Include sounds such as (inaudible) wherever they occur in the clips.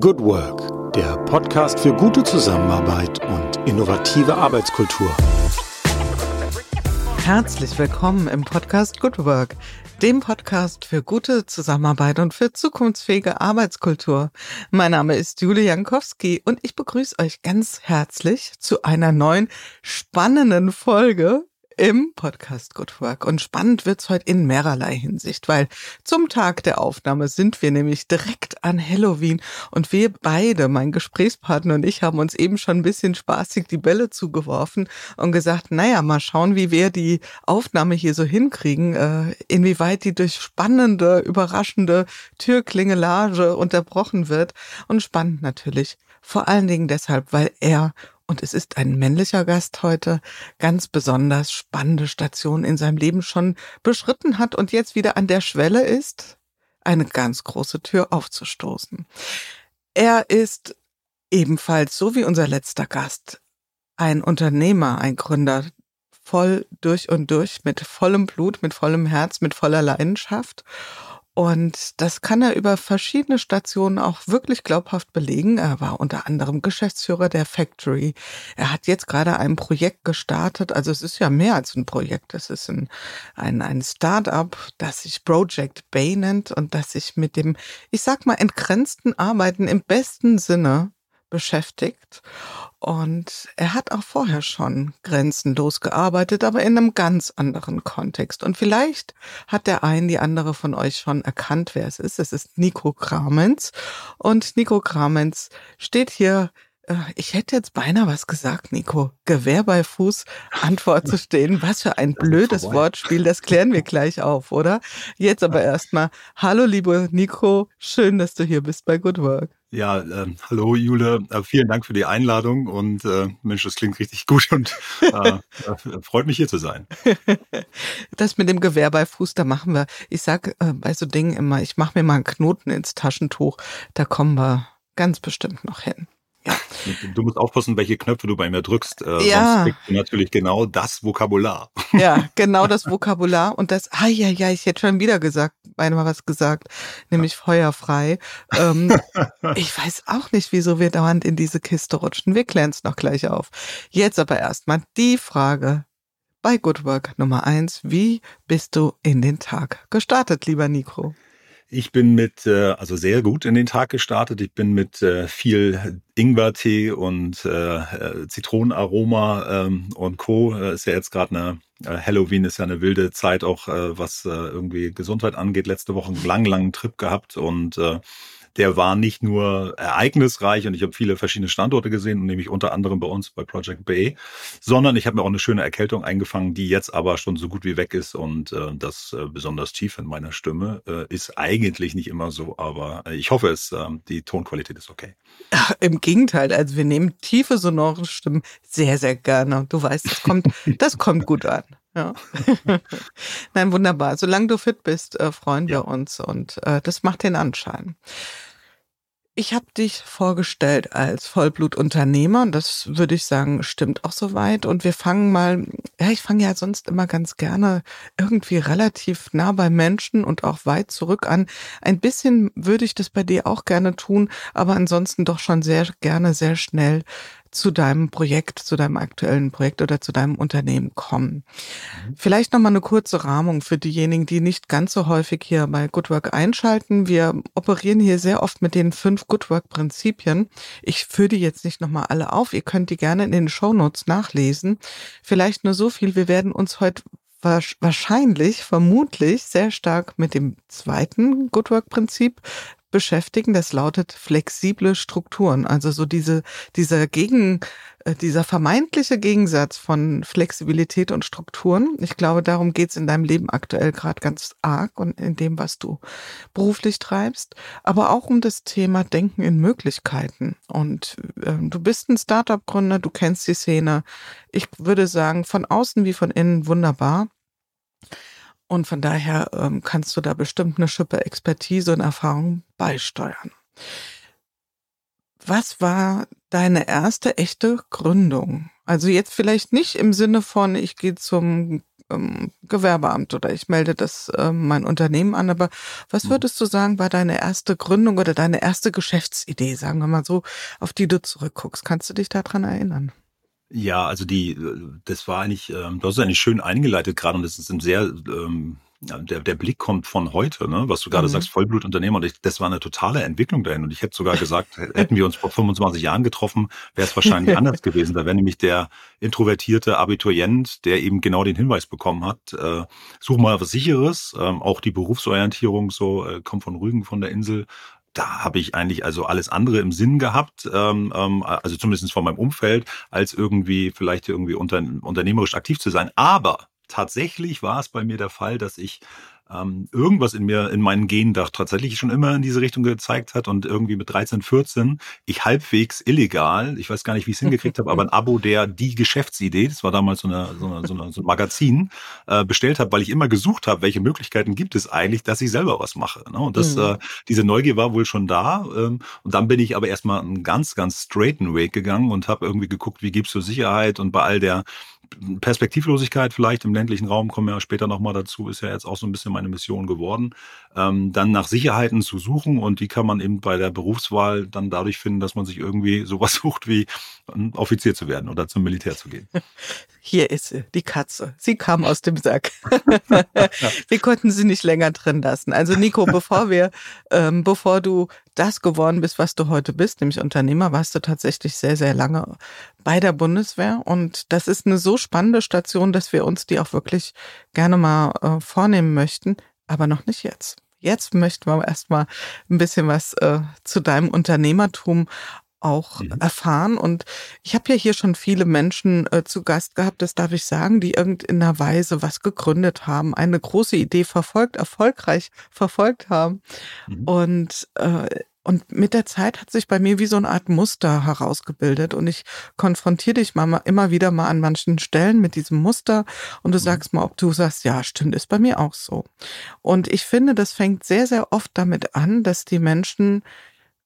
Good Work, der Podcast für gute Zusammenarbeit und innovative Arbeitskultur. Herzlich willkommen im Podcast Good Work, dem Podcast für gute Zusammenarbeit und für zukunftsfähige Arbeitskultur. Mein Name ist Julie Jankowski und ich begrüße euch ganz herzlich zu einer neuen spannenden Folge im Podcast Good Work. Und spannend wird's heute in mehrerlei Hinsicht, weil zum Tag der Aufnahme sind wir nämlich direkt an Halloween und wir beide, mein Gesprächspartner und ich, haben uns eben schon ein bisschen spaßig die Bälle zugeworfen und gesagt, naja, mal schauen, wie wir die Aufnahme hier so hinkriegen, äh, inwieweit die durch spannende, überraschende Türklingelage unterbrochen wird. Und spannend natürlich. Vor allen Dingen deshalb, weil er und es ist ein männlicher Gast heute, ganz besonders spannende Station in seinem Leben schon beschritten hat und jetzt wieder an der Schwelle ist, eine ganz große Tür aufzustoßen. Er ist ebenfalls, so wie unser letzter Gast, ein Unternehmer, ein Gründer, voll durch und durch, mit vollem Blut, mit vollem Herz, mit voller Leidenschaft. Und das kann er über verschiedene Stationen auch wirklich glaubhaft belegen. Er war unter anderem Geschäftsführer der Factory. Er hat jetzt gerade ein Projekt gestartet. Also es ist ja mehr als ein Projekt. Es ist ein, ein, ein Start-up, das sich Project Bay nennt und das sich mit dem, ich sag mal, entgrenzten Arbeiten im besten Sinne beschäftigt. Und er hat auch vorher schon grenzenlos gearbeitet, aber in einem ganz anderen Kontext. Und vielleicht hat der ein, die andere von euch schon erkannt, wer es ist. Es ist Nico Kramenz. Und Nico Kramenz steht hier äh, ich hätte jetzt beinahe was gesagt, Nico. Gewehr bei Fuß, Antwort zu stehen. Was für ein (laughs) blödes Wortspiel. Das klären wir gleich auf, oder? Jetzt aber erstmal. Hallo, liebe Nico. Schön, dass du hier bist bei Good Work. Ja, äh, hallo Jule, äh, vielen Dank für die Einladung und äh, Mensch, das klingt richtig gut und äh, äh, freut mich hier zu sein. (laughs) das mit dem Gewehr bei Fuß, da machen wir, ich sag äh, bei so Dingen immer, ich mache mir mal einen Knoten ins Taschentuch, da kommen wir ganz bestimmt noch hin. Ja. Du musst aufpassen, welche Knöpfe du bei mir drückst. Äh, ja. Sonst kriegst du natürlich genau das Vokabular. Ja, (laughs) genau das Vokabular. Und das, ah ja, ja, ich hätte schon wieder gesagt, einmal was gesagt, nämlich feuerfrei. Ähm, (laughs) ich weiß auch nicht, wieso wir dauernd in diese Kiste rutschen. Wir klären es noch gleich auf. Jetzt aber erstmal die Frage bei Good Work Nummer eins. Wie bist du in den Tag gestartet, lieber Nico? Ich bin mit, äh, also sehr gut in den Tag gestartet. Ich bin mit äh, viel Ingwertee und äh, äh, Zitronenaroma ähm, und Co. Äh, ist ja jetzt gerade eine äh, Halloween ist ja eine wilde Zeit auch, äh, was äh, irgendwie Gesundheit angeht. Letzte Woche einen lang, langen Trip gehabt und äh, der war nicht nur ereignisreich und ich habe viele verschiedene Standorte gesehen, nämlich unter anderem bei uns bei Project Bay, sondern ich habe mir auch eine schöne Erkältung eingefangen, die jetzt aber schon so gut wie weg ist und äh, das äh, besonders tief in meiner Stimme äh, ist eigentlich nicht immer so, aber äh, ich hoffe es, äh, die Tonqualität ist okay. (laughs) Im Gegenteil, also wir nehmen tiefe sonore Stimmen sehr, sehr gerne. Du weißt, das kommt, das kommt gut an. Ja. (laughs) Nein, wunderbar. Solange du fit bist, äh, freuen ja. wir uns und äh, das macht den Anschein. Ich habe dich vorgestellt als Vollblutunternehmer und das würde ich sagen, stimmt auch soweit. Und wir fangen mal, ja, ich fange ja sonst immer ganz gerne irgendwie relativ nah bei Menschen und auch weit zurück an. Ein bisschen würde ich das bei dir auch gerne tun, aber ansonsten doch schon sehr gerne, sehr schnell zu deinem Projekt, zu deinem aktuellen Projekt oder zu deinem Unternehmen kommen. Mhm. Vielleicht nochmal eine kurze Rahmung für diejenigen, die nicht ganz so häufig hier bei Good Work einschalten. Wir operieren hier sehr oft mit den fünf Good Work Prinzipien. Ich führe die jetzt nicht nochmal alle auf. Ihr könnt die gerne in den Show Notes nachlesen. Vielleicht nur so viel. Wir werden uns heute wahrscheinlich, vermutlich sehr stark mit dem zweiten Good Work Prinzip beschäftigen. Das lautet flexible Strukturen. Also so diese, dieser Gegen, äh, dieser vermeintliche Gegensatz von Flexibilität und Strukturen. Ich glaube, darum geht's in deinem Leben aktuell gerade ganz arg und in dem, was du beruflich treibst. Aber auch um das Thema Denken in Möglichkeiten. Und äh, du bist ein Startup-Gründer, du kennst die Szene. Ich würde sagen, von außen wie von innen wunderbar. Und von daher ähm, kannst du da bestimmt eine Schippe Expertise und Erfahrung beisteuern. Was war deine erste echte Gründung? Also jetzt vielleicht nicht im Sinne von, ich gehe zum ähm, Gewerbeamt oder ich melde das ähm, mein Unternehmen an. Aber was mhm. würdest du sagen, war deine erste Gründung oder deine erste Geschäftsidee, sagen wir mal so, auf die du zurückguckst? Kannst du dich daran erinnern? Ja, also die, das war eigentlich, ähm, das ist eigentlich schön eingeleitet gerade und das ist ein sehr ähm, der, der Blick kommt von heute, ne? was du gerade mhm. sagst, Vollblutunternehmer. Und ich, das war eine totale Entwicklung dahin. Und ich hätte sogar gesagt, hätten wir uns vor 25 Jahren getroffen, wäre es wahrscheinlich anders (laughs) gewesen. Da wäre nämlich der introvertierte Abiturient, der eben genau den Hinweis bekommen hat, äh, such mal was Sicheres. Ähm, auch die Berufsorientierung so äh, kommt von Rügen von der Insel da habe ich eigentlich also alles andere im Sinn gehabt, ähm, ähm, also zumindest von meinem Umfeld, als irgendwie vielleicht irgendwie unter, unternehmerisch aktiv zu sein. Aber tatsächlich war es bei mir der Fall, dass ich ähm, irgendwas in mir, in meinen Genen doch tatsächlich schon immer in diese Richtung gezeigt hat und irgendwie mit 13, 14 ich halbwegs illegal, ich weiß gar nicht, wie ich es hingekriegt habe, aber ein Abo der Die Geschäftsidee, das war damals so, eine, so, eine, so, eine, so ein Magazin, äh, bestellt habe, weil ich immer gesucht habe, welche Möglichkeiten gibt es eigentlich, dass ich selber was mache. Ne? Und das, mhm. äh, diese Neugier war wohl schon da. Ähm, und dann bin ich aber erstmal einen ganz, ganz straighten Weg gegangen und habe irgendwie geguckt, wie gibst du Sicherheit und bei all der Perspektivlosigkeit vielleicht im ländlichen Raum, kommen wir ja später nochmal dazu, ist ja jetzt auch so ein bisschen meine Mission geworden, ähm, dann nach Sicherheiten zu suchen und die kann man eben bei der Berufswahl dann dadurch finden, dass man sich irgendwie (laughs) sowas sucht wie ein Offizier zu werden oder zum Militär zu gehen. (laughs) Hier ist sie, die Katze. Sie kam aus dem Sack. (laughs) wir konnten sie nicht länger drin lassen. Also Nico, bevor wir, ähm, bevor du das geworden bist, was du heute bist, nämlich Unternehmer, warst du tatsächlich sehr, sehr lange bei der Bundeswehr. Und das ist eine so spannende Station, dass wir uns die auch wirklich gerne mal äh, vornehmen möchten, aber noch nicht jetzt. Jetzt möchten wir erstmal ein bisschen was äh, zu deinem Unternehmertum auch mhm. erfahren. Und ich habe ja hier schon viele Menschen äh, zu Gast gehabt, das darf ich sagen, die irgendeiner Weise was gegründet haben, eine große Idee verfolgt, erfolgreich verfolgt haben. Mhm. Und äh, und mit der Zeit hat sich bei mir wie so eine Art Muster herausgebildet und ich konfrontiere dich mal, immer wieder mal an manchen Stellen mit diesem Muster und du mhm. sagst mal, ob du sagst, ja, stimmt, ist bei mir auch so. Und ich finde, das fängt sehr, sehr oft damit an, dass die Menschen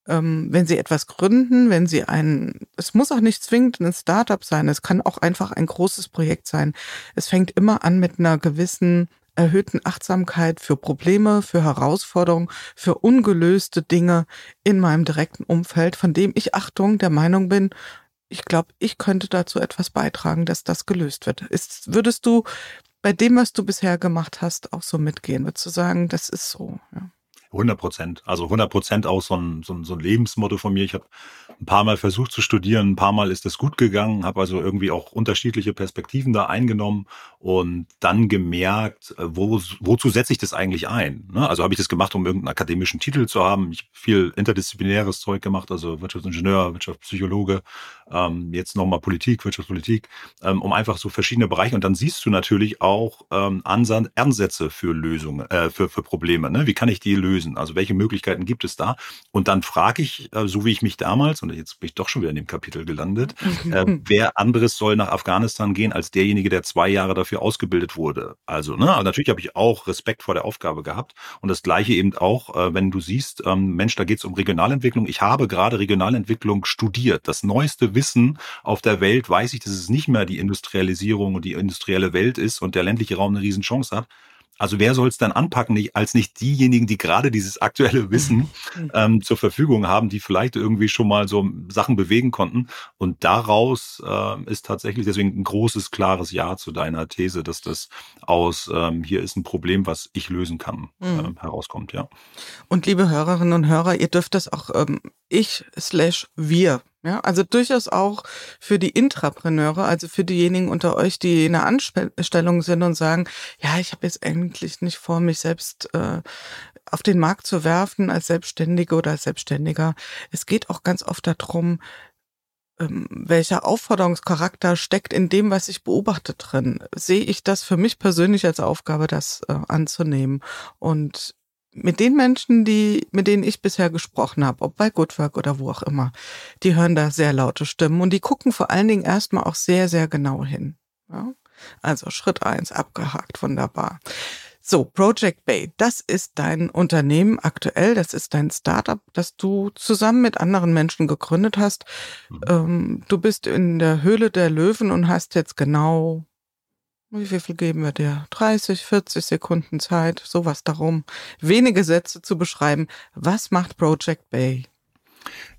ähm, wenn Sie etwas gründen, wenn Sie ein, es muss auch nicht zwingend ein Startup sein, es kann auch einfach ein großes Projekt sein. Es fängt immer an mit einer gewissen erhöhten Achtsamkeit für Probleme, für Herausforderungen, für ungelöste Dinge in meinem direkten Umfeld, von dem ich Achtung der Meinung bin, ich glaube, ich könnte dazu etwas beitragen, dass das gelöst wird. Ist, würdest du bei dem, was du bisher gemacht hast, auch so mitgehen? Würdest du sagen, das ist so? Ja. 100 Prozent. Also 100 Prozent auch so ein, so, ein, so ein Lebensmotto von mir. Ich habe ein paar Mal versucht zu studieren, ein paar Mal ist das gut gegangen, habe also irgendwie auch unterschiedliche Perspektiven da eingenommen und dann gemerkt, äh, wo, wozu setze ich das eigentlich ein? Ne? Also habe ich das gemacht, um irgendeinen akademischen Titel zu haben. Ich habe viel interdisziplinäres Zeug gemacht, also Wirtschaftsingenieur, Wirtschaftspsychologe, ähm, jetzt nochmal Politik, Wirtschaftspolitik, ähm, um einfach so verschiedene Bereiche. Und dann siehst du natürlich auch ähm, Ansätze für Lösungen, äh, für, für Probleme. Ne? Wie kann ich die lösen? Also welche Möglichkeiten gibt es da? Und dann frage ich, äh, so wie ich mich damals, und jetzt bin ich doch schon wieder in dem Kapitel gelandet, äh, (laughs) wer anderes soll nach Afghanistan gehen als derjenige, der zwei Jahre dafür ausgebildet wurde. Also, ne, natürlich habe ich auch Respekt vor der Aufgabe gehabt. Und das gleiche eben auch, äh, wenn du siehst, ähm, Mensch, da geht es um Regionalentwicklung. Ich habe gerade Regionalentwicklung studiert. Das neueste Wissen auf der Welt weiß ich, dass es nicht mehr die Industrialisierung und die industrielle Welt ist und der ländliche Raum eine Riesenchance hat. Also wer soll es dann anpacken, als nicht diejenigen, die gerade dieses aktuelle (laughs) Wissen mhm. ähm, zur Verfügung haben, die vielleicht irgendwie schon mal so Sachen bewegen konnten. Und daraus äh, ist tatsächlich deswegen ein großes, klares Ja zu deiner These, dass das aus ähm, hier ist ein Problem, was ich lösen kann, mhm. äh, herauskommt, ja. Und liebe Hörerinnen und Hörer, ihr dürft das auch ähm, ich slash wir ja, also durchaus auch für die Intrapreneure, also für diejenigen unter euch, die in einer Anstellung sind und sagen, ja, ich habe jetzt eigentlich nicht vor, mich selbst äh, auf den Markt zu werfen als Selbstständige oder als Selbstständiger. Es geht auch ganz oft darum, ähm, welcher Aufforderungscharakter steckt in dem, was ich beobachte drin. Sehe ich das für mich persönlich als Aufgabe, das äh, anzunehmen und mit den Menschen, die, mit denen ich bisher gesprochen habe, ob bei Goodwork oder wo auch immer, die hören da sehr laute Stimmen und die gucken vor allen Dingen erstmal auch sehr, sehr genau hin. Ja? Also Schritt eins abgehakt, wunderbar. So, Project Bay, das ist dein Unternehmen aktuell, das ist dein Startup, das du zusammen mit anderen Menschen gegründet hast. Mhm. Ähm, du bist in der Höhle der Löwen und hast jetzt genau Wie viel geben wir dir? 30, 40 Sekunden Zeit, sowas darum. Wenige Sätze zu beschreiben. Was macht Project Bay?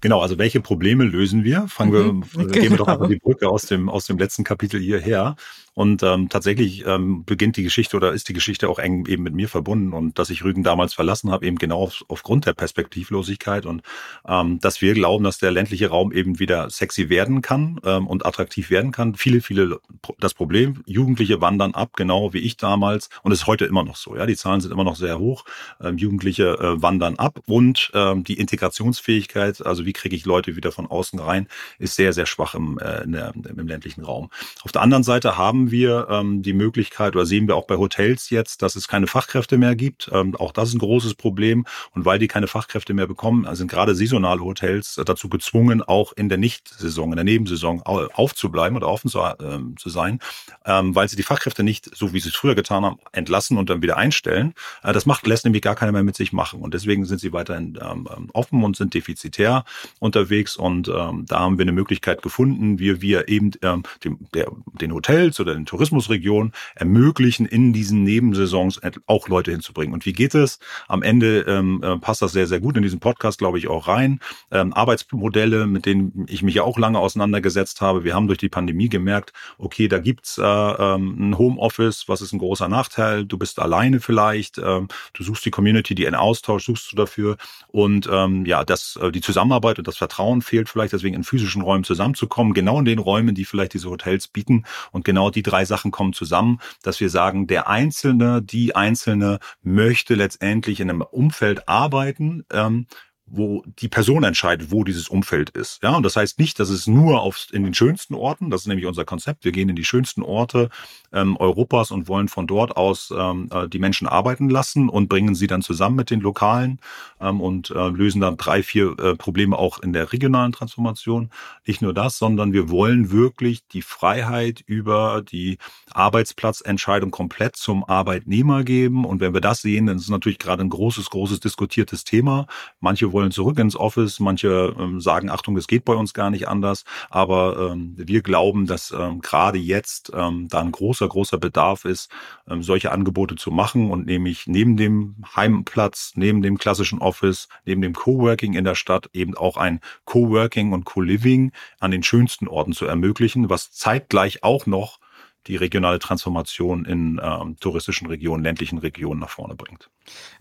Genau, also welche Probleme lösen wir? Fangen mhm, wir, genau. gehen wir doch einfach die Brücke aus dem, aus dem letzten Kapitel hierher. Und ähm, tatsächlich ähm, beginnt die Geschichte oder ist die Geschichte auch eng eben mit mir verbunden und dass ich Rügen damals verlassen habe, eben genau auf, aufgrund der Perspektivlosigkeit und ähm, dass wir glauben, dass der ländliche Raum eben wieder sexy werden kann ähm, und attraktiv werden kann. Viele, viele das Problem, Jugendliche wandern ab, genau wie ich damals und ist heute immer noch so. Ja, die Zahlen sind immer noch sehr hoch. Ähm, Jugendliche äh, wandern ab und ähm, die Integrationsfähigkeit, also wie kriege ich Leute wieder von außen rein, ist sehr, sehr schwach im, äh, der, im ländlichen Raum. Auf der anderen Seite haben wir ähm, die Möglichkeit oder sehen wir auch bei Hotels jetzt, dass es keine Fachkräfte mehr gibt. Ähm, auch das ist ein großes Problem. Und weil die keine Fachkräfte mehr bekommen, sind gerade saisonale Hotels dazu gezwungen, auch in der Nicht-Saison, in der Nebensaison aufzubleiben oder offen zu, ähm, zu sein, ähm, weil sie die Fachkräfte nicht, so wie sie es früher getan haben, entlassen und dann wieder einstellen. Äh, das macht, lässt nämlich gar keiner mehr mit sich machen. Und deswegen sind sie weiterhin ähm, offen und sind defizitär unterwegs. Und ähm, da haben wir eine Möglichkeit gefunden, wie wir eben ähm, dem, der, den Hotels oder den Tourismusregionen ermöglichen, in diesen Nebensaisons auch Leute hinzubringen. Und wie geht es? Am Ende ähm, äh, passt das sehr, sehr gut in diesen Podcast, glaube ich, auch rein. Ähm, Arbeitsmodelle, mit denen ich mich ja auch lange auseinandergesetzt habe. Wir haben durch die Pandemie gemerkt, okay, da gibt's äh, ähm, ein Homeoffice, was ist ein großer Nachteil? Du bist alleine vielleicht, ähm, du suchst die Community, die einen Austausch suchst du dafür. Und ähm, ja, das, äh, die Zusammenarbeit und das Vertrauen fehlt vielleicht, deswegen in physischen Räumen zusammenzukommen, genau in den Räumen, die vielleicht diese Hotels bieten. Und genau die drei Sachen kommen zusammen, dass wir sagen, der Einzelne, die Einzelne möchte letztendlich in einem Umfeld arbeiten, ähm, wo die Person entscheidet, wo dieses Umfeld ist. Ja, und das heißt nicht, dass es nur auf, in den schönsten Orten, das ist nämlich unser Konzept, wir gehen in die schönsten Orte ähm, Europas und wollen von dort aus ähm, äh, die Menschen arbeiten lassen und bringen sie dann zusammen mit den Lokalen ähm, und äh, lösen dann drei, vier äh, Probleme auch in der regionalen Transformation. Nicht nur das, sondern wir wollen wirklich die Freiheit über die Arbeitsplatzentscheidung komplett zum Arbeitnehmer geben. Und wenn wir das sehen, dann ist es natürlich gerade ein großes, großes diskutiertes Thema. Manche wollen zurück ins Office, manche ähm, sagen, Achtung, das geht bei uns gar nicht anders. Aber ähm, wir glauben, dass ähm, gerade jetzt ähm, da ein großer, großer Bedarf ist, ähm, solche Angebote zu machen und nämlich neben dem Heimplatz, neben dem klassischen Office, neben dem Coworking in der Stadt eben auch ein Coworking und Co-Living an den schönsten Orten zu ermöglichen, was zeitgleich auch noch die regionale Transformation in ähm, touristischen Regionen, ländlichen Regionen nach vorne bringt.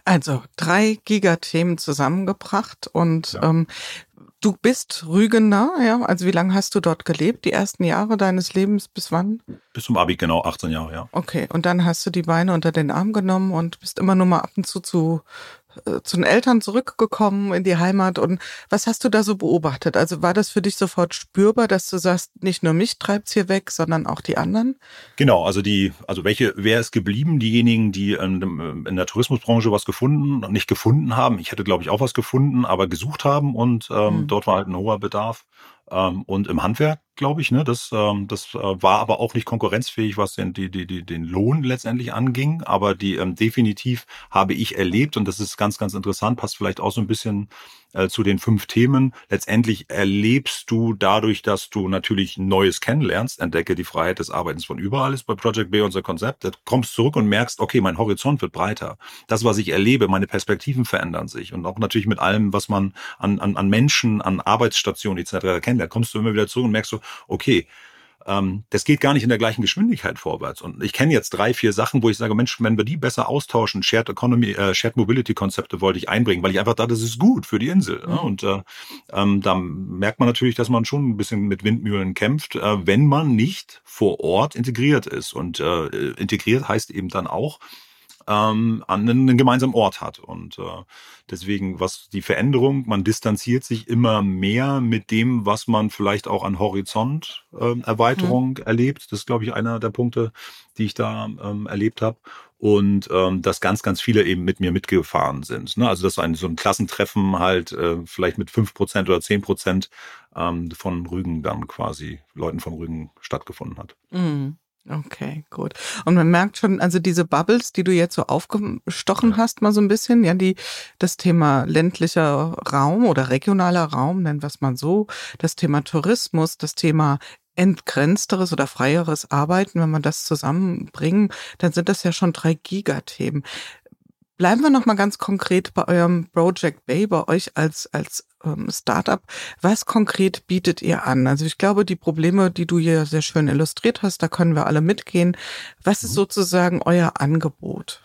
Also drei Gigathemen zusammengebracht und ja. ähm, du bist Rügener, ja? Also wie lange hast du dort gelebt? Die ersten Jahre deines Lebens bis wann? Bis zum Abi, genau, 18 Jahre, ja. Okay, und dann hast du die Beine unter den Arm genommen und bist immer nur mal ab und zu zu zu den Eltern zurückgekommen in die Heimat und was hast du da so beobachtet? Also war das für dich sofort spürbar, dass du sagst, nicht nur mich treibt's hier weg, sondern auch die anderen? Genau, also die, also welche, wer ist geblieben? Diejenigen, die in, in der Tourismusbranche was gefunden und nicht gefunden haben. Ich hätte, glaube ich, auch was gefunden, aber gesucht haben und ähm, mhm. dort war halt ein hoher Bedarf. Ähm, und im Handwerk, glaube ich, ne, das, ähm, das äh, war aber auch nicht konkurrenzfähig, was den, die, die, die, den Lohn letztendlich anging. Aber die ähm, definitiv habe ich erlebt, und das ist ganz, ganz interessant, passt vielleicht auch so ein bisschen äh, zu den fünf Themen. Letztendlich erlebst du dadurch, dass du natürlich Neues kennenlernst, entdecke die Freiheit des Arbeitens von überall ist bei Project B unser Konzept. Du kommst zurück und merkst, okay, mein Horizont wird breiter. Das, was ich erlebe, meine Perspektiven verändern sich. Und auch natürlich mit allem, was man an, an, an Menschen, an Arbeitsstationen etc. kennt, da kommst du immer wieder zurück und merkst so, okay, ähm, das geht gar nicht in der gleichen Geschwindigkeit vorwärts. Und ich kenne jetzt drei, vier Sachen, wo ich sage, Mensch, wenn wir die besser austauschen, Shared Economy, äh, Shared Mobility Konzepte wollte ich einbringen, weil ich einfach dachte, das ist gut für die Insel. Ne? Mhm. Ne? Und äh, ähm, da merkt man natürlich, dass man schon ein bisschen mit Windmühlen kämpft, äh, wenn man nicht vor Ort integriert ist. Und äh, integriert heißt eben dann auch, ähm, an einen gemeinsamen Ort hat. Und äh, deswegen, was die Veränderung, man distanziert sich immer mehr mit dem, was man vielleicht auch an Horizonterweiterung äh, mhm. erlebt. Das ist, glaube ich, einer der Punkte, die ich da ähm, erlebt habe. Und ähm, dass ganz, ganz viele eben mit mir mitgefahren sind. Ne? Also dass ein, so ein Klassentreffen halt äh, vielleicht mit fünf Prozent oder zehn Prozent ähm, von Rügen dann quasi, Leuten von Rügen stattgefunden hat. Mhm. Okay, gut. Und man merkt schon, also diese Bubbles, die du jetzt so aufgestochen hast, mal so ein bisschen, ja, die, das Thema ländlicher Raum oder regionaler Raum, nennen wir es mal so, das Thema Tourismus, das Thema entgrenzteres oder freieres Arbeiten, wenn man das zusammenbringen, dann sind das ja schon drei Gigathemen. Bleiben wir noch mal ganz konkret bei eurem Project Bay, bei euch als als ähm, Startup. Was konkret bietet ihr an? Also ich glaube, die Probleme, die du hier sehr schön illustriert hast, da können wir alle mitgehen. Was ist mhm. sozusagen euer Angebot?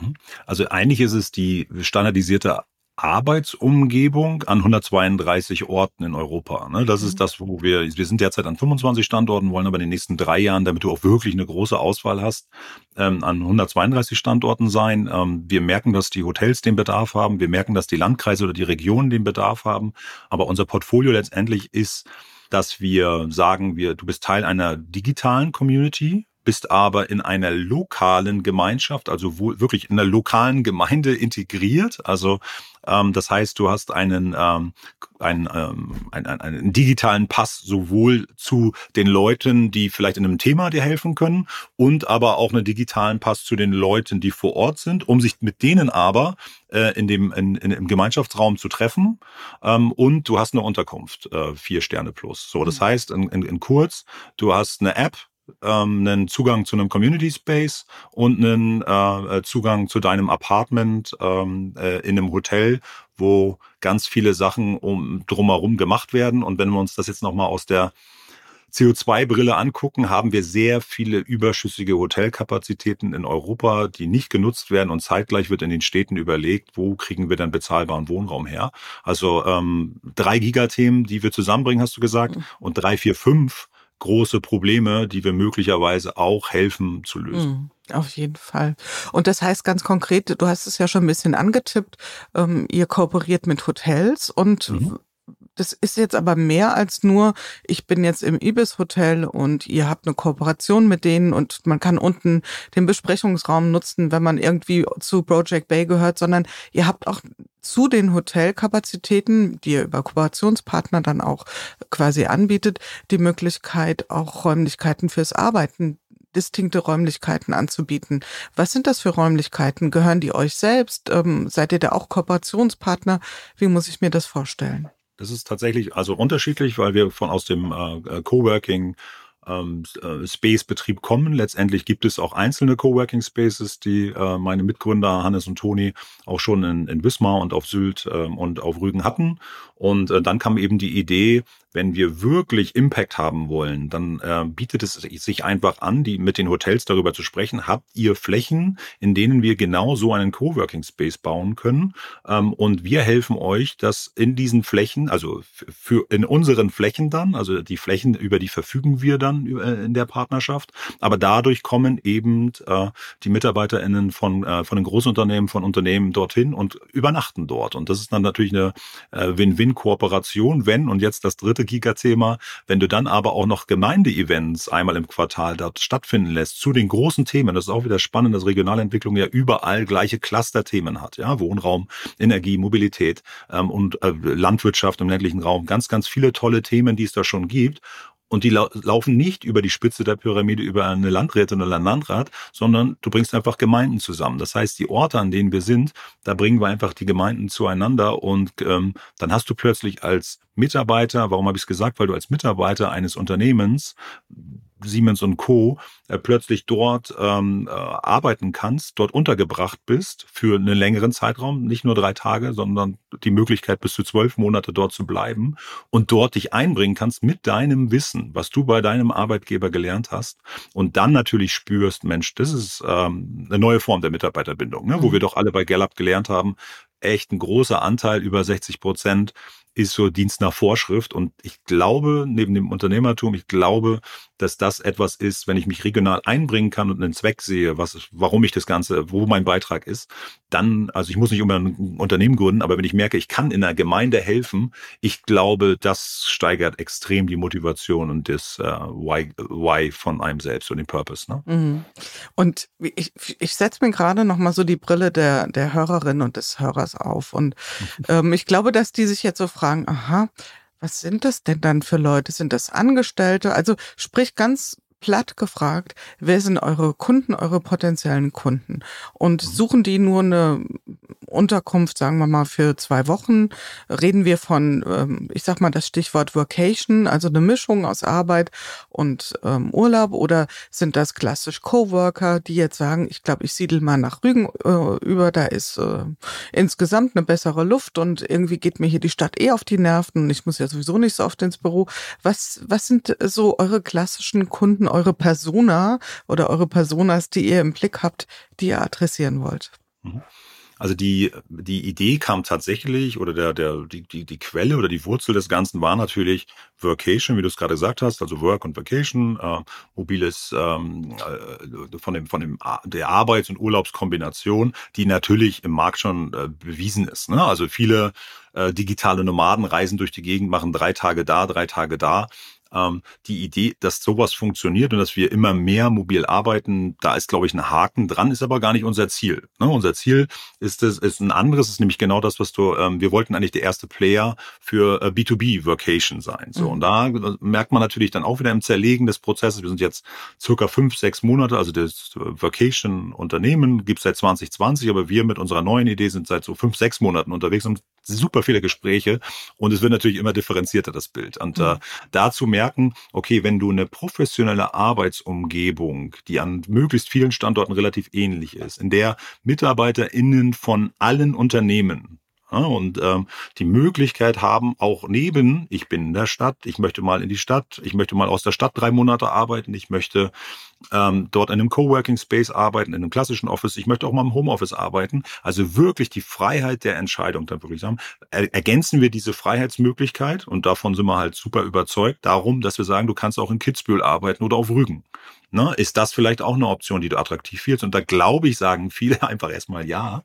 Mhm. Also eigentlich ist es die standardisierte Arbeitsumgebung an 132 Orten in Europa. Ne? Das ist mhm. das, wo wir, wir sind derzeit an 25 Standorten, wollen aber in den nächsten drei Jahren, damit du auch wirklich eine große Auswahl hast, ähm, an 132 Standorten sein. Ähm, wir merken, dass die Hotels den Bedarf haben. Wir merken, dass die Landkreise oder die Regionen den Bedarf haben. Aber unser Portfolio letztendlich ist, dass wir sagen, wir, du bist Teil einer digitalen Community, bist aber in einer lokalen Gemeinschaft, also wo, wirklich in einer lokalen Gemeinde integriert. Also ähm, das heißt, du hast einen, ähm, einen, ähm, einen, einen digitalen Pass sowohl zu den Leuten, die vielleicht in einem Thema dir helfen können, und aber auch einen digitalen Pass zu den Leuten, die vor Ort sind, um sich mit denen aber äh, in dem in, in, im Gemeinschaftsraum zu treffen. Ähm, und du hast eine Unterkunft, äh, vier Sterne plus. So, das mhm. heißt in, in, in kurz, du hast eine App, ähm, einen Zugang zu einem Community Space und einen äh, äh, Zugang zu deinem Apartment ähm, äh, in einem Hotel, wo ganz viele Sachen um drumherum gemacht werden. Und wenn wir uns das jetzt nochmal aus der CO2-Brille angucken, haben wir sehr viele überschüssige Hotelkapazitäten in Europa, die nicht genutzt werden und zeitgleich wird in den Städten überlegt, wo kriegen wir dann bezahlbaren Wohnraum her. Also ähm, drei Gigathemen, die wir zusammenbringen, hast du gesagt, mhm. und drei, vier, fünf große Probleme, die wir möglicherweise auch helfen zu lösen. Mhm, auf jeden Fall. Und das heißt ganz konkret, du hast es ja schon ein bisschen angetippt, ähm, ihr kooperiert mit Hotels und mhm. Das ist jetzt aber mehr als nur, ich bin jetzt im Ibis Hotel und ihr habt eine Kooperation mit denen und man kann unten den Besprechungsraum nutzen, wenn man irgendwie zu Project Bay gehört, sondern ihr habt auch zu den Hotelkapazitäten, die ihr über Kooperationspartner dann auch quasi anbietet, die Möglichkeit, auch Räumlichkeiten fürs Arbeiten distinkte Räumlichkeiten anzubieten. Was sind das für Räumlichkeiten? Gehören die euch selbst? Ähm, seid ihr da auch Kooperationspartner? Wie muss ich mir das vorstellen? Das ist tatsächlich also unterschiedlich, weil wir von aus dem äh, äh Coworking ähm, äh, Space-Betrieb kommen. Letztendlich gibt es auch einzelne Coworking Spaces, die äh, meine Mitgründer Hannes und Toni auch schon in, in Wismar und auf Sylt äh, und auf Rügen hatten. Und äh, dann kam eben die Idee, wenn wir wirklich Impact haben wollen, dann äh, bietet es sich einfach an, die mit den Hotels darüber zu sprechen. Habt ihr Flächen, in denen wir genau so einen Coworking Space bauen können? Ähm, und wir helfen euch, dass in diesen Flächen, also für in unseren Flächen dann, also die Flächen über die verfügen wir dann äh, in der Partnerschaft, aber dadurch kommen eben äh, die MitarbeiterInnen von äh, von den Großunternehmen, von Unternehmen dorthin und übernachten dort. Und das ist dann natürlich eine äh, Win-Win-Kooperation, wenn und jetzt das dritte Giga-Thema. Wenn du dann aber auch noch Gemeindeevents einmal im Quartal dort stattfinden lässt zu den großen Themen, das ist auch wieder spannend, dass Regionalentwicklung ja überall gleiche Cluster-Themen hat, ja, Wohnraum, Energie, Mobilität ähm, und äh, Landwirtschaft im ländlichen Raum, ganz, ganz viele tolle Themen, die es da schon gibt. Und die lau laufen nicht über die Spitze der Pyramide über eine Landrätin oder einen Landrat, sondern du bringst einfach Gemeinden zusammen. Das heißt, die Orte, an denen wir sind, da bringen wir einfach die Gemeinden zueinander und ähm, dann hast du plötzlich als Mitarbeiter, warum habe ich es gesagt? Weil du als Mitarbeiter eines Unternehmens Siemens und Co. Äh, plötzlich dort ähm, äh, arbeiten kannst, dort untergebracht bist für einen längeren Zeitraum, nicht nur drei Tage, sondern die Möglichkeit bis zu zwölf Monate dort zu bleiben und dort dich einbringen kannst mit deinem Wissen, was du bei deinem Arbeitgeber gelernt hast und dann natürlich spürst, Mensch, das ist ähm, eine neue Form der Mitarbeiterbindung, ne? wo mhm. wir doch alle bei Gallup gelernt haben, echt ein großer Anteil, über 60 Prozent, ist so Dienst nach Vorschrift. Und ich glaube, neben dem Unternehmertum, ich glaube, dass das etwas ist, wenn ich mich regional einbringen kann und einen Zweck sehe, was, warum ich das Ganze, wo mein Beitrag ist, dann, also ich muss nicht immer ein Unternehmen gründen, aber wenn ich merke, ich kann in einer Gemeinde helfen, ich glaube, das steigert extrem die Motivation und das äh, Why, Why von einem selbst und den Purpose. Ne? Mhm. Und ich, ich setze mir gerade nochmal so die Brille der, der Hörerin und des Hörers auf. Und (laughs) ähm, ich glaube, dass die sich jetzt so fragen, aha, was sind das denn dann für Leute? Sind das Angestellte? Also sprich ganz platt gefragt, wer sind eure Kunden, eure potenziellen Kunden? Und suchen die nur eine Unterkunft, sagen wir mal, für zwei Wochen? Reden wir von, ähm, ich sag mal das Stichwort Vacation, also eine Mischung aus Arbeit und ähm, Urlaub? Oder sind das klassisch Coworker, die jetzt sagen, ich glaube, ich siedel mal nach Rügen äh, über, da ist äh, insgesamt eine bessere Luft und irgendwie geht mir hier die Stadt eh auf die Nerven und ich muss ja sowieso nicht so oft ins Büro. Was, was sind so eure klassischen Kunden, eure Persona oder eure Personas, die ihr im Blick habt, die ihr adressieren wollt? Mhm. Also die, die Idee kam tatsächlich oder der, der, die, die, die Quelle oder die Wurzel des Ganzen war natürlich Workation, wie du es gerade gesagt hast, also Work und Vacation, äh, mobiles ähm, äh, von dem, von dem der Arbeits- und Urlaubskombination, die natürlich im Markt schon äh, bewiesen ist. Ne? Also viele äh, digitale Nomaden reisen durch die Gegend, machen drei Tage da, drei Tage da ähm, die Idee, dass sowas funktioniert und dass wir immer mehr mobil arbeiten, da ist, glaube ich, ein Haken dran, ist aber gar nicht unser Ziel. Ne? Unser Ziel ist es, ist ein anderes, ist nämlich genau das, was du, ähm, wir wollten eigentlich der erste Player für äh, B2B Vocation sein. So, mhm. und da äh, merkt man natürlich dann auch wieder im Zerlegen des Prozesses, wir sind jetzt circa fünf, sechs Monate, also das Vocation-Unternehmen gibt es seit 2020, aber wir mit unserer neuen Idee sind seit so fünf, sechs Monaten unterwegs und super viele Gespräche und es wird natürlich immer differenzierter, das Bild. Und äh, mhm. dazu merken, okay, wenn du eine professionelle Arbeitsumgebung, die an möglichst vielen Standorten relativ ähnlich ist, in der MitarbeiterInnen von allen Unternehmen ja, und ähm, die Möglichkeit haben, auch neben, ich bin in der Stadt, ich möchte mal in die Stadt, ich möchte mal aus der Stadt drei Monate arbeiten, ich möchte ähm, dort in einem Coworking Space arbeiten, in einem klassischen Office, ich möchte auch mal im Homeoffice arbeiten. Also wirklich die Freiheit der Entscheidung dann wirklich haben. Er ergänzen wir diese Freiheitsmöglichkeit und davon sind wir halt super überzeugt, darum, dass wir sagen, du kannst auch in Kitzbühel arbeiten oder auf Rügen. Ne? Ist das vielleicht auch eine Option, die du attraktiv fühlst? Und da glaube ich, sagen viele (laughs) einfach erstmal ja.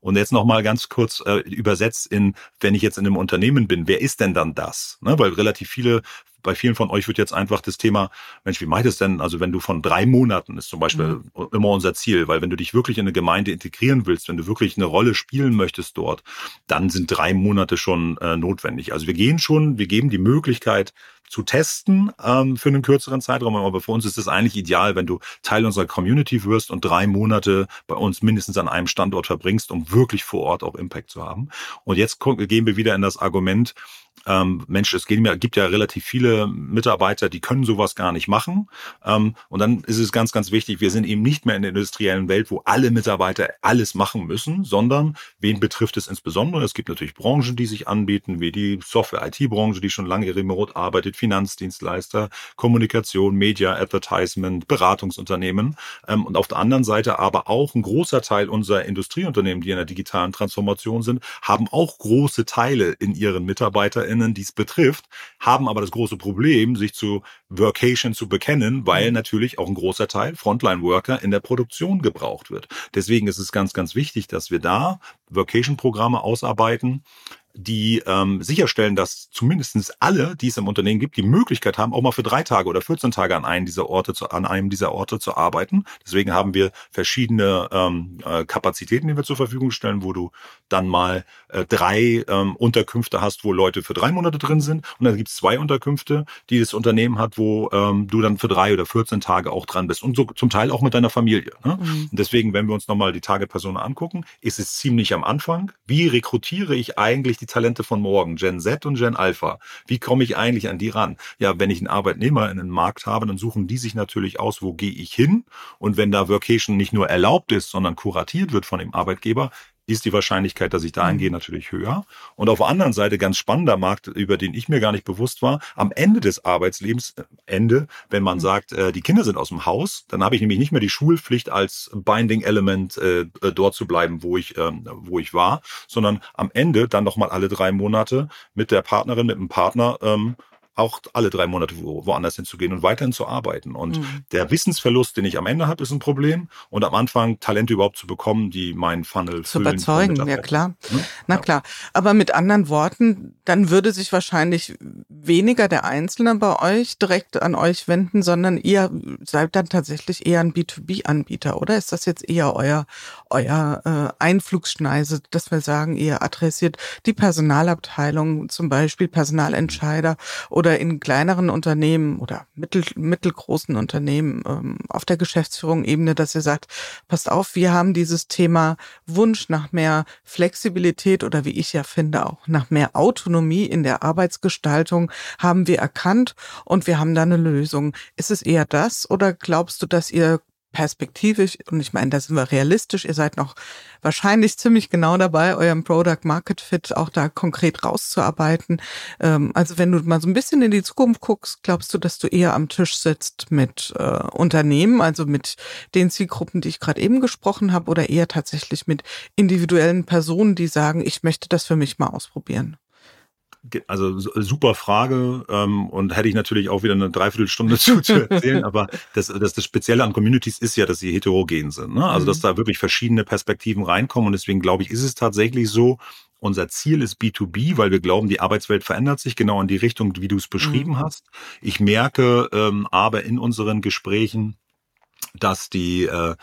Und jetzt nochmal ganz kurz äh, übersetzt in, wenn ich jetzt in einem Unternehmen bin, wer ist denn dann das? Ne? Weil relativ viele bei vielen von euch wird jetzt einfach das Thema, Mensch, wie meint es denn? Also wenn du von drei Monaten ist zum Beispiel mhm. immer unser Ziel, weil wenn du dich wirklich in eine Gemeinde integrieren willst, wenn du wirklich eine Rolle spielen möchtest dort, dann sind drei Monate schon äh, notwendig. Also wir gehen schon, wir geben die Möglichkeit, zu testen ähm, für einen kürzeren Zeitraum. Aber für uns ist es eigentlich ideal, wenn du Teil unserer Community wirst und drei Monate bei uns mindestens an einem Standort verbringst, um wirklich vor Ort auch Impact zu haben. Und jetzt gehen wir wieder in das Argument, ähm, Mensch, es gibt ja relativ viele Mitarbeiter, die können sowas gar nicht machen. Ähm, und dann ist es ganz, ganz wichtig, wir sind eben nicht mehr in der industriellen Welt, wo alle Mitarbeiter alles machen müssen, sondern wen betrifft es insbesondere? Es gibt natürlich Branchen, die sich anbieten, wie die Software-IT-Branche, die schon lange remote arbeitet, Finanzdienstleister, Kommunikation, Media, Advertisement, Beratungsunternehmen. Ähm, und auf der anderen Seite aber auch ein großer Teil unserer Industrieunternehmen, die in der digitalen Transformation sind, haben auch große Teile in ihren Mitarbeitern MitarbeiterInnen, die es betrifft, haben aber das große Problem, sich zu Workation zu bekennen, weil mhm. natürlich auch ein großer Teil Frontline-Worker in der Produktion gebraucht wird. Deswegen ist es ganz, ganz wichtig, dass wir da Workation-Programme ausarbeiten, die ähm, sicherstellen, dass zumindestens alle, die es im Unternehmen gibt, die Möglichkeit haben, auch mal für drei Tage oder 14 Tage an einem dieser Orte zu, an einem dieser Orte zu arbeiten. Deswegen haben wir verschiedene ähm, äh, Kapazitäten, die wir zur Verfügung stellen, wo du dann mal äh, drei ähm, Unterkünfte hast, wo Leute für drei Monate drin sind. Und dann gibt es zwei Unterkünfte, die das Unternehmen hat, wo ähm, du dann für drei oder 14 Tage auch dran bist. Und so zum Teil auch mit deiner Familie. Ne? Mhm. Und deswegen, wenn wir uns nochmal die Target-Person angucken, ist es ziemlich am Anfang. Wie rekrutiere ich eigentlich die Talente von morgen, Gen Z und Gen Alpha. Wie komme ich eigentlich an die ran? Ja, wenn ich einen Arbeitnehmer in einem Markt habe, dann suchen die sich natürlich aus, wo gehe ich hin? Und wenn da Workation nicht nur erlaubt ist, sondern kuratiert wird von dem Arbeitgeber, ist die Wahrscheinlichkeit, dass ich da eingehe, mhm. natürlich höher. Und auf der anderen Seite ganz spannender Markt, über den ich mir gar nicht bewusst war, am Ende des Arbeitslebens, äh, Ende, wenn man mhm. sagt, äh, die Kinder sind aus dem Haus, dann habe ich nämlich nicht mehr die Schulpflicht als Binding Element äh, äh dort zu bleiben, wo ich, ähm, wo ich war, sondern am Ende dann nochmal alle drei Monate mit der Partnerin, mit dem Partner ähm, auch alle drei Monate wo, woanders hinzugehen und weiterhin zu arbeiten. Und mhm. der Wissensverlust, den ich am Ende habe, ist ein Problem. Und am Anfang Talente überhaupt zu bekommen, die meinen Funnel zu überzeugen, ja klar. Hm? Na ja. klar. Aber mit anderen Worten, dann würde sich wahrscheinlich weniger der Einzelne bei euch direkt an euch wenden, sondern ihr seid dann tatsächlich eher ein B2B-Anbieter, oder? Ist das jetzt eher euer, euer äh, Einflugsschneise, dass wir sagen, ihr adressiert die Personalabteilung, zum Beispiel Personalentscheider oder in kleineren Unternehmen oder mittel, mittelgroßen Unternehmen ähm, auf der Geschäftsführung-Ebene, dass ihr sagt, passt auf, wir haben dieses Thema Wunsch nach mehr Flexibilität oder wie ich ja finde auch nach mehr Autonomie in der Arbeitsgestaltung haben wir erkannt und wir haben da eine Lösung. Ist es eher das oder glaubst du, dass ihr perspektivisch, und ich meine, da sind wir realistisch, ihr seid noch wahrscheinlich ziemlich genau dabei, eurem Product Market Fit auch da konkret rauszuarbeiten. Ähm, also wenn du mal so ein bisschen in die Zukunft guckst, glaubst du, dass du eher am Tisch sitzt mit äh, Unternehmen, also mit den Zielgruppen, die ich gerade eben gesprochen habe, oder eher tatsächlich mit individuellen Personen, die sagen, ich möchte das für mich mal ausprobieren? Also super Frage ähm, und hätte ich natürlich auch wieder eine Dreiviertelstunde (laughs) zu, zu erzählen, aber das, das, das Spezielle an Communities ist ja, dass sie heterogen sind. Ne? Also dass mhm. da wirklich verschiedene Perspektiven reinkommen und deswegen glaube ich, ist es tatsächlich so, unser Ziel ist B2B, weil wir glauben, die Arbeitswelt verändert sich genau in die Richtung, wie du es beschrieben mhm. hast. Ich merke ähm, aber in unseren Gesprächen, dass die äh,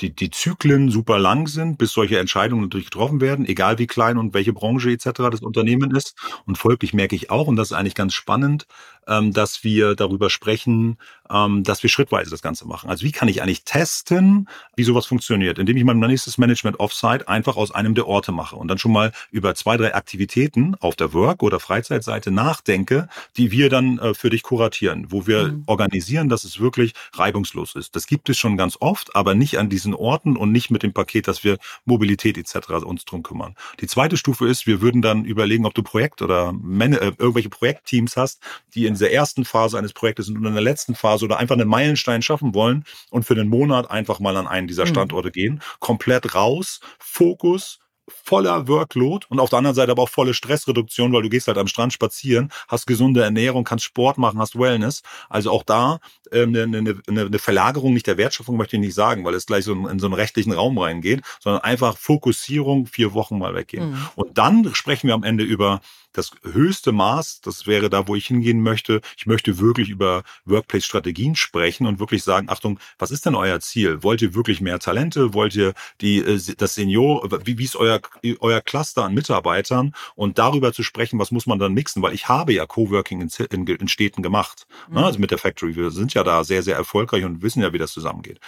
die, die Zyklen super lang sind, bis solche Entscheidungen natürlich getroffen werden, egal wie klein und welche Branche etc. das Unternehmen ist. Und folglich merke ich auch, und das ist eigentlich ganz spannend, ähm, dass wir darüber sprechen, ähm, dass wir schrittweise das Ganze machen. Also wie kann ich eigentlich testen, wie sowas funktioniert, indem ich mein nächstes Management Offsite einfach aus einem der Orte mache und dann schon mal über zwei, drei Aktivitäten auf der Work- oder Freizeitseite nachdenke, die wir dann äh, für dich kuratieren, wo wir mhm. organisieren, dass es wirklich reibungslos ist. Das gibt es schon ganz oft, aber nicht an diesen Orten und nicht mit dem Paket, dass wir Mobilität etc. uns drum kümmern. Die zweite Stufe ist, wir würden dann überlegen, ob du Projekt oder Man äh, irgendwelche Projektteams hast, die in dieser ersten Phase eines Projektes sind und in der letzten Phase oder einfach einen Meilenstein schaffen wollen und für den Monat einfach mal an einen dieser mhm. Standorte mhm. gehen. Komplett raus, Fokus, voller Workload und auf der anderen Seite aber auch volle Stressreduktion, weil du gehst halt am Strand spazieren, hast gesunde Ernährung, kannst Sport machen, hast Wellness. Also auch da ähm, eine, eine, eine Verlagerung nicht der Wertschöpfung möchte ich nicht sagen, weil es gleich so in, so einen rechtlichen Raum reingeht, sondern einfach Fokussierung, vier Wochen mal weggehen. Mhm. Und dann sprechen wir am Ende über das höchste Maß, das wäre da, wo ich hingehen möchte. Ich möchte wirklich über Workplace-Strategien sprechen und wirklich sagen, Achtung, was ist denn euer Ziel? Wollt ihr wirklich mehr Talente? Wollt ihr die, äh, das Senior, wie, wie ist euer, euer Cluster an Mitarbeitern? Und darüber zu sprechen, was muss man dann mixen? Weil ich habe ja Coworking in, in, in Städten gemacht. Ne? Mhm. Also mit der Factory. Wir sind ja da sehr, sehr erfolgreich und wissen ja, wie das zusammengeht.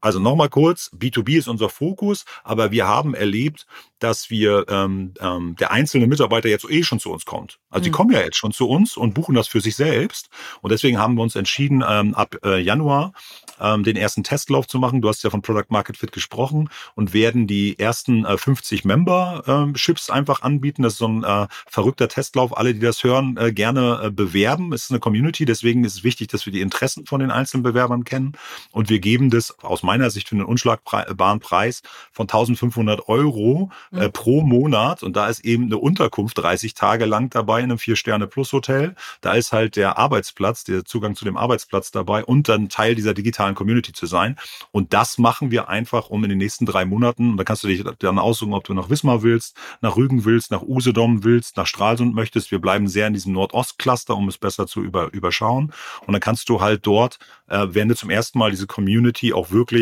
Also nochmal kurz, B2B ist unser Fokus, aber wir haben erlebt, dass wir ähm, ähm, der einzelne Mitarbeiter jetzt eh schon zu uns kommt. Also mhm. die kommen ja jetzt schon zu uns und buchen das für sich selbst. Und deswegen haben wir uns entschieden, ähm, ab äh, Januar ähm, den ersten Testlauf zu machen. Du hast ja von Product Market Fit gesprochen und werden die ersten äh, 50 Memberships einfach anbieten. Das ist so ein äh, verrückter Testlauf. Alle, die das hören, äh, gerne äh, bewerben. Es ist eine Community, deswegen ist es wichtig, dass wir die Interessen von den einzelnen Bewerbern kennen. Und wir geben das aus meiner Sicht für einen unschlagbaren Preis von 1500 Euro äh, mhm. pro Monat. Und da ist eben eine Unterkunft 30 Tage lang dabei in einem Vier-Sterne-Plus-Hotel. Da ist halt der Arbeitsplatz, der Zugang zu dem Arbeitsplatz dabei und dann Teil dieser digitalen digitalen Community zu sein. Und das machen wir einfach, um in den nächsten drei Monaten, und da kannst du dich dann aussuchen, ob du nach Wismar willst, nach Rügen willst, nach Usedom willst, nach Stralsund möchtest. Wir bleiben sehr in diesem Nordost-Cluster, um es besser zu über, überschauen. Und dann kannst du halt dort, äh, wenn du zum ersten Mal diese Community auch wirklich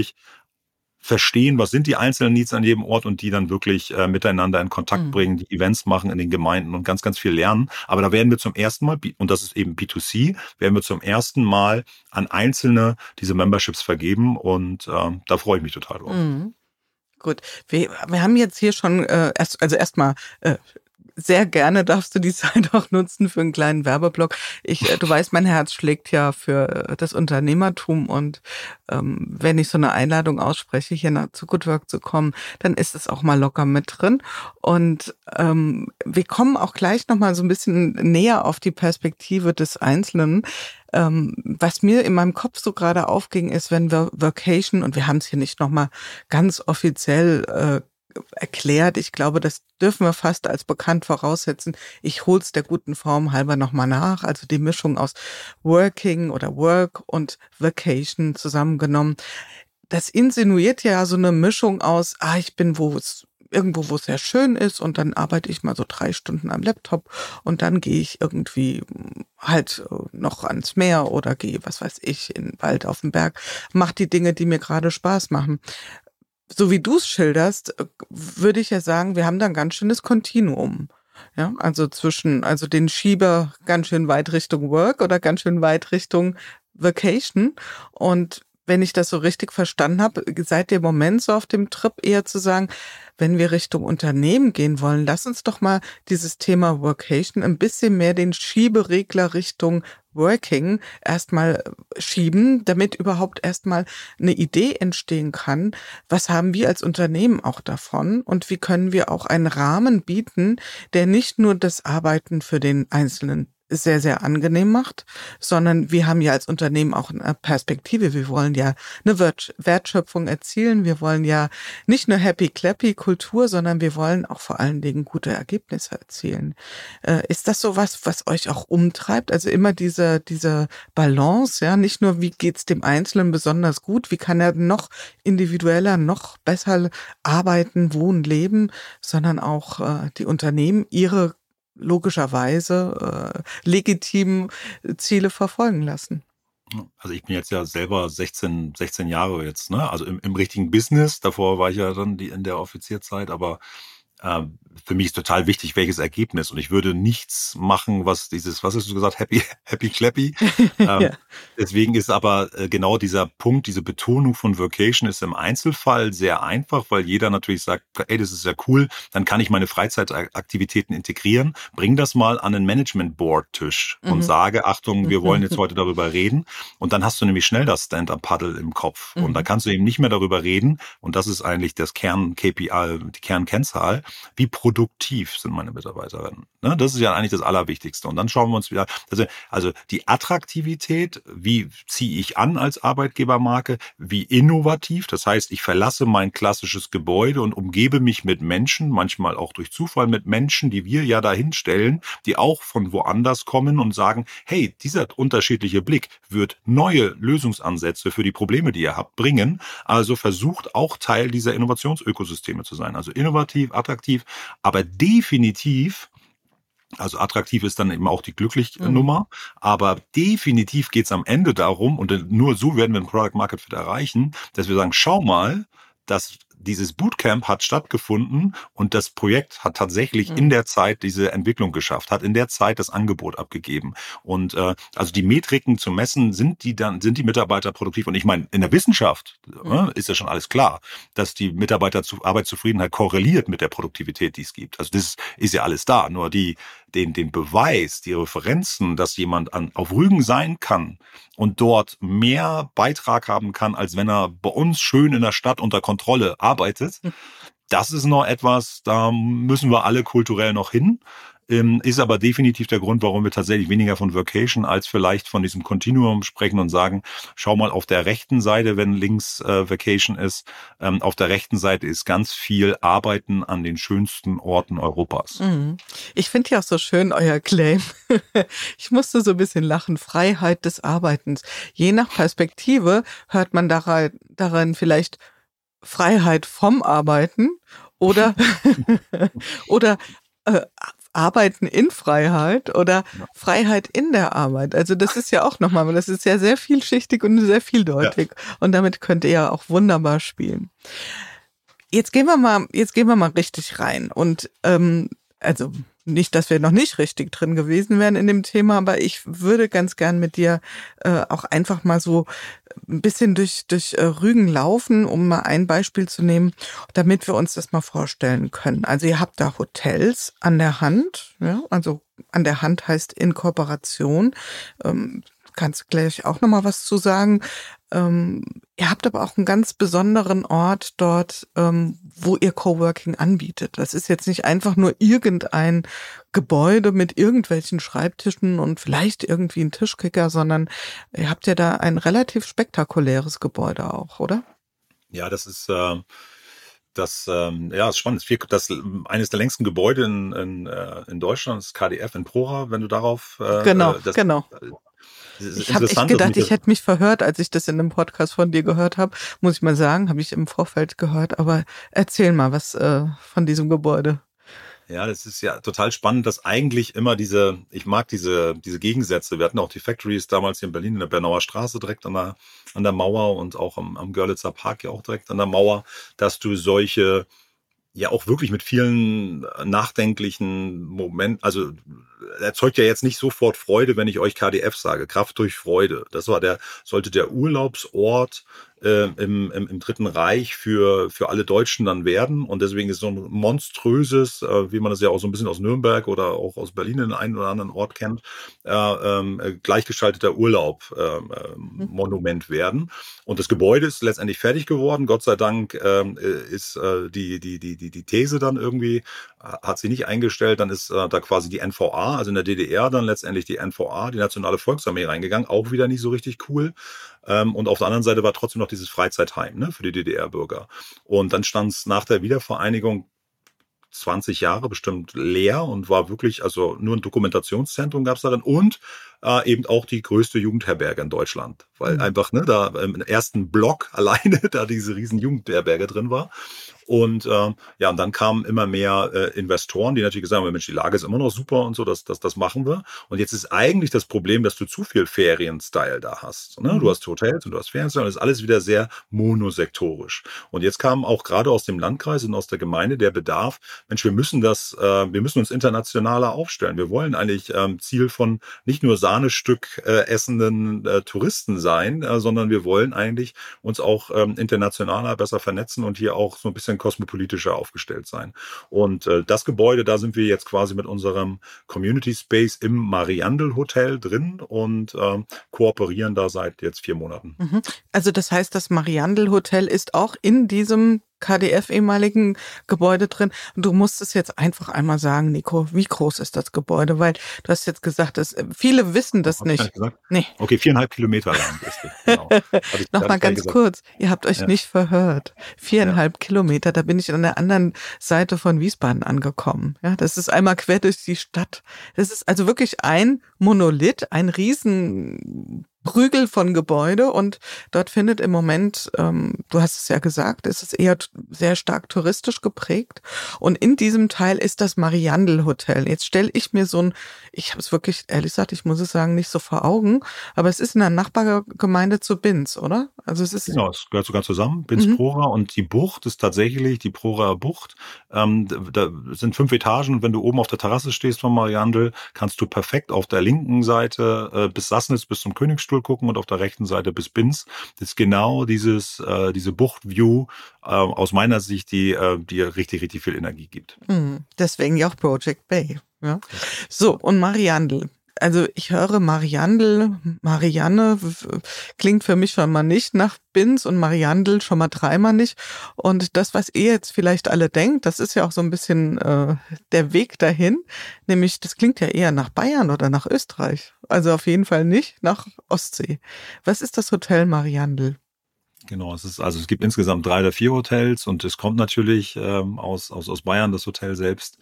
verstehen, was sind die einzelnen Needs an jedem Ort und die dann wirklich äh, miteinander in Kontakt mhm. bringen, die Events machen in den Gemeinden und ganz, ganz viel lernen. Aber da werden wir zum ersten Mal, und das ist eben B2C, werden wir zum ersten Mal an Einzelne diese Memberships vergeben und äh, da freue ich mich total drauf. Mhm. Gut, wir, wir haben jetzt hier schon äh, erst, also erstmal äh, sehr gerne darfst du die (laughs) Zeit auch nutzen für einen kleinen Werbeblock. Ich, äh, du weißt, mein Herz schlägt ja für äh, das Unternehmertum und ähm, wenn ich so eine Einladung ausspreche, hier nach, zu Good Work zu kommen, dann ist es auch mal locker mit drin. Und ähm, wir kommen auch gleich nochmal so ein bisschen näher auf die Perspektive des Einzelnen. Ähm, was mir in meinem Kopf so gerade aufging, ist, wenn wir Vacation, und wir haben es hier nicht nochmal ganz offiziell äh, erklärt. Ich glaube, das dürfen wir fast als bekannt voraussetzen. Ich hol's der guten Form halber nochmal nach. Also die Mischung aus Working oder Work und Vacation zusammengenommen. Das insinuiert ja so eine Mischung aus, ah, ich bin wo es irgendwo, wo es sehr schön ist und dann arbeite ich mal so drei Stunden am Laptop und dann gehe ich irgendwie halt äh, noch ans Meer oder gehe, was weiß ich, in den Wald auf den Berg, mach die Dinge, die mir gerade Spaß machen. So wie du es schilderst, äh, würde ich ja sagen, wir haben da ein ganz schönes Kontinuum. Ja, also zwischen, also den Schieber ganz schön weit Richtung Work oder ganz schön weit Richtung Vacation. Und wenn ich das so richtig verstanden habe, seid ihr im Moment so auf dem Trip eher zu sagen, wenn wir Richtung Unternehmen gehen wollen, lass uns doch mal dieses Thema Workation ein bisschen mehr den Schieberegler Richtung Working erstmal schieben, damit überhaupt erstmal eine Idee entstehen kann. Was haben wir als Unternehmen auch davon? Und wie können wir auch einen Rahmen bieten, der nicht nur das Arbeiten für den Einzelnen sehr, sehr angenehm macht, sondern wir haben ja als Unternehmen auch eine Perspektive. Wir wollen ja eine Wertschöpfung erzielen. Wir wollen ja nicht nur happy clappy Kultur, sondern wir wollen auch vor allen Dingen gute Ergebnisse erzielen. Äh, ist das so was, was euch auch umtreibt? Also immer diese, diese Balance, ja, nicht nur wie geht's dem Einzelnen besonders gut, wie kann er noch individueller, noch besser arbeiten, wohnen, leben, sondern auch äh, die Unternehmen ihre logischerweise äh, legitimen Ziele verfolgen lassen. Also ich bin jetzt ja selber 16, 16 Jahre jetzt, ne? Also im, im richtigen Business. Davor war ich ja dann die in der Offizierzeit, aber für mich ist total wichtig, welches Ergebnis. Und ich würde nichts machen, was dieses, was hast du gesagt, happy, (laughs) happy clappy. (laughs) ähm, ja. Deswegen ist aber äh, genau dieser Punkt, diese Betonung von Vocation ist im Einzelfall sehr einfach, weil jeder natürlich sagt, ey, das ist ja cool, dann kann ich meine Freizeitaktivitäten integrieren. Bring das mal an den Management Board Tisch mhm. und sage, Achtung, wir wollen jetzt (laughs) heute darüber reden. Und dann hast du nämlich schnell das Stand-up-Paddle im Kopf. Mhm. Und dann kannst du eben nicht mehr darüber reden. Und das ist eigentlich das Kern-KPI, die Kernkennzahl. Wie produktiv sind meine Mitarbeiterinnen? Ne? Das ist ja eigentlich das Allerwichtigste. Und dann schauen wir uns wieder, also, also die Attraktivität, wie ziehe ich an als Arbeitgebermarke, wie innovativ, das heißt, ich verlasse mein klassisches Gebäude und umgebe mich mit Menschen, manchmal auch durch Zufall mit Menschen, die wir ja dahin stellen, die auch von woanders kommen und sagen, hey, dieser unterschiedliche Blick wird neue Lösungsansätze für die Probleme, die ihr habt, bringen. Also versucht auch Teil dieser Innovationsökosysteme zu sein. Also innovativ, attraktiv, aber definitiv also attraktiv ist dann eben auch die Glücklich-Nummer. Mhm. Aber definitiv geht es am Ende darum, und nur so werden wir ein Product Market Fit erreichen, dass wir sagen, schau mal, dass dieses Bootcamp hat stattgefunden und das Projekt hat tatsächlich mhm. in der Zeit diese Entwicklung geschafft, hat in der Zeit das Angebot abgegeben. Und äh, also die Metriken zu messen, sind die dann, sind die Mitarbeiter produktiv? Und ich meine, in der Wissenschaft mhm. äh, ist ja schon alles klar, dass die Mitarbeiter zu Arbeitszufriedenheit korreliert mit der Produktivität, die es gibt. Also das ist ja alles da. Nur die, den, den Beweis, die Referenzen, dass jemand an, auf Rügen sein kann und dort mehr Beitrag haben kann, als wenn er bei uns schön in der Stadt unter Kontrolle arbeitet. Hm. Das ist noch etwas, da müssen wir alle kulturell noch hin. Ähm, ist aber definitiv der Grund, warum wir tatsächlich weniger von Vocation als vielleicht von diesem Continuum sprechen und sagen, schau mal auf der rechten Seite, wenn links äh, Vacation ist, ähm, auf der rechten Seite ist ganz viel Arbeiten an den schönsten Orten Europas. Mhm. Ich finde ja auch so schön euer Claim. (laughs) ich musste so ein bisschen lachen. Freiheit des Arbeitens. Je nach Perspektive hört man daran, daran vielleicht Freiheit vom Arbeiten oder, (laughs) oder äh, Arbeiten in Freiheit oder Freiheit in der Arbeit. Also das ist ja auch nochmal, das ist ja sehr vielschichtig und sehr vieldeutig. Ja. Und damit könnt ihr ja auch wunderbar spielen. Jetzt gehen wir mal, jetzt gehen wir mal richtig rein. Und ähm, also nicht, dass wir noch nicht richtig drin gewesen wären in dem Thema, aber ich würde ganz gern mit dir äh, auch einfach mal so ein bisschen durch, durch äh, Rügen laufen, um mal ein Beispiel zu nehmen, damit wir uns das mal vorstellen können. Also ihr habt da Hotels an der Hand, ja, also an der Hand heißt in Kooperation. Ähm, kannst gleich auch nochmal was zu sagen. Ähm, ihr habt aber auch einen ganz besonderen Ort dort, ähm, wo ihr Coworking anbietet. Das ist jetzt nicht einfach nur irgendein Gebäude mit irgendwelchen Schreibtischen und vielleicht irgendwie ein Tischkicker, sondern ihr habt ja da ein relativ spektakuläres Gebäude auch, oder? Ja, das ist äh, das ähm, ja ist spannend. Das eines der längsten Gebäude in, in, äh, in Deutschland ist KDF in Prora, wenn du darauf äh, genau das, genau ich habe echt gedacht, ich hätte mich verhört, als ich das in einem Podcast von dir gehört habe. Muss ich mal sagen, habe ich im Vorfeld gehört. Aber erzähl mal was äh, von diesem Gebäude. Ja, das ist ja total spannend, dass eigentlich immer diese, ich mag diese, diese Gegensätze. Wir hatten auch die Factories damals hier in Berlin in der Bernauer Straße direkt an der, an der Mauer und auch am, am Görlitzer Park ja auch direkt an der Mauer, dass du solche ja auch wirklich mit vielen nachdenklichen Momenten, also erzeugt ja jetzt nicht sofort Freude, wenn ich euch KDF sage, Kraft durch Freude. Das war der, sollte der Urlaubsort äh, im, im, im Dritten Reich für, für alle Deutschen dann werden. Und deswegen ist so ein monströses, äh, wie man das ja auch so ein bisschen aus Nürnberg oder auch aus Berlin in einem oder anderen Ort kennt, äh, äh, gleichgeschalteter Urlaub äh, mhm. Monument werden. Und das Gebäude ist letztendlich fertig geworden. Gott sei Dank äh, ist äh, die, die, die, die, die These dann irgendwie, hat sie nicht eingestellt, dann ist äh, da quasi die NVA, also in der DDR dann letztendlich die NVA, die Nationale Volksarmee reingegangen, auch wieder nicht so richtig cool. Ähm, und auf der anderen Seite war trotzdem noch dieses Freizeitheim ne, für die DDR-Bürger. Und dann stand es nach der Wiedervereinigung 20 Jahre bestimmt leer und war wirklich, also nur ein Dokumentationszentrum gab es darin und äh, eben auch die größte Jugendherberge in Deutschland, weil mhm. einfach ne, da im ersten Block (laughs) alleine da diese riesen Jugendherberge drin war. Und äh, ja, und dann kamen immer mehr äh, Investoren, die natürlich gesagt haben, Mensch, die Lage ist immer noch super und so, das, das, das machen wir. Und jetzt ist eigentlich das Problem, dass du zu viel Ferien-Style da hast. Ne? Du mhm. hast Hotels und du hast Ferien und das ist alles wieder sehr monosektorisch. Und jetzt kam auch gerade aus dem Landkreis und aus der Gemeinde der Bedarf, Mensch, wir müssen das, äh, wir müssen uns internationaler aufstellen. Wir wollen eigentlich ähm, Ziel von nicht nur Sahnestück äh, essenden äh, Touristen sein, äh, sondern wir wollen eigentlich uns auch ähm, internationaler besser vernetzen und hier auch so ein bisschen kosmopolitischer aufgestellt sein. Und äh, das Gebäude, da sind wir jetzt quasi mit unserem Community Space im Mariandel Hotel drin und äh, kooperieren da seit jetzt vier Monaten. Mhm. Also das heißt, das Mariandel Hotel ist auch in diesem KDF ehemaligen Gebäude drin. Und du musst es jetzt einfach einmal sagen, Nico, wie groß ist das Gebäude? Weil du hast jetzt gesagt, dass viele wissen das Hab nicht. Nee. Okay, viereinhalb Kilometer lang ist es. (laughs) Genau. Nochmal ganz gesagt. kurz, ihr habt euch ja. nicht verhört. Viereinhalb ja. Kilometer, da bin ich an der anderen Seite von Wiesbaden angekommen. Ja, das ist einmal quer durch die Stadt. Das ist also wirklich ein Monolith, ein riesen Prügel von Gebäude und dort findet im Moment, ähm, du hast es ja gesagt, ist es eher sehr stark touristisch geprägt und in diesem Teil ist das Mariandel Hotel. Jetzt stelle ich mir so ein, ich habe es wirklich, ehrlich gesagt, ich muss es sagen, nicht so vor Augen, aber es ist in der Nachbargemeinde zu Binz, oder? Also es ist genau, es gehört sogar zusammen, Binz mhm. Prora und die Bucht ist tatsächlich die Prora Bucht. Ähm, da sind fünf Etagen und wenn du oben auf der Terrasse stehst von Mariandel, kannst du perfekt auf der linken Seite äh, bis Sassnitz bis zum Königsstuhl Stuhl gucken und auf der rechten Seite bis Binz. Das ist genau dieses, äh, diese Buchtview äh, aus meiner Sicht, die, äh, die richtig, richtig viel Energie gibt. Mhm. Deswegen ja auch Project Bay. Ja. So, und Mariandel also ich höre Mariandel, Marianne klingt für mich schon mal nicht nach Bins und Mariandel schon mal dreimal nicht. Und das, was ihr jetzt vielleicht alle denkt, das ist ja auch so ein bisschen äh, der Weg dahin. Nämlich, das klingt ja eher nach Bayern oder nach Österreich. Also auf jeden Fall nicht nach Ostsee. Was ist das Hotel Mariandel? Genau, es ist also es gibt insgesamt drei oder vier Hotels und es kommt natürlich ähm, aus, aus aus Bayern das Hotel selbst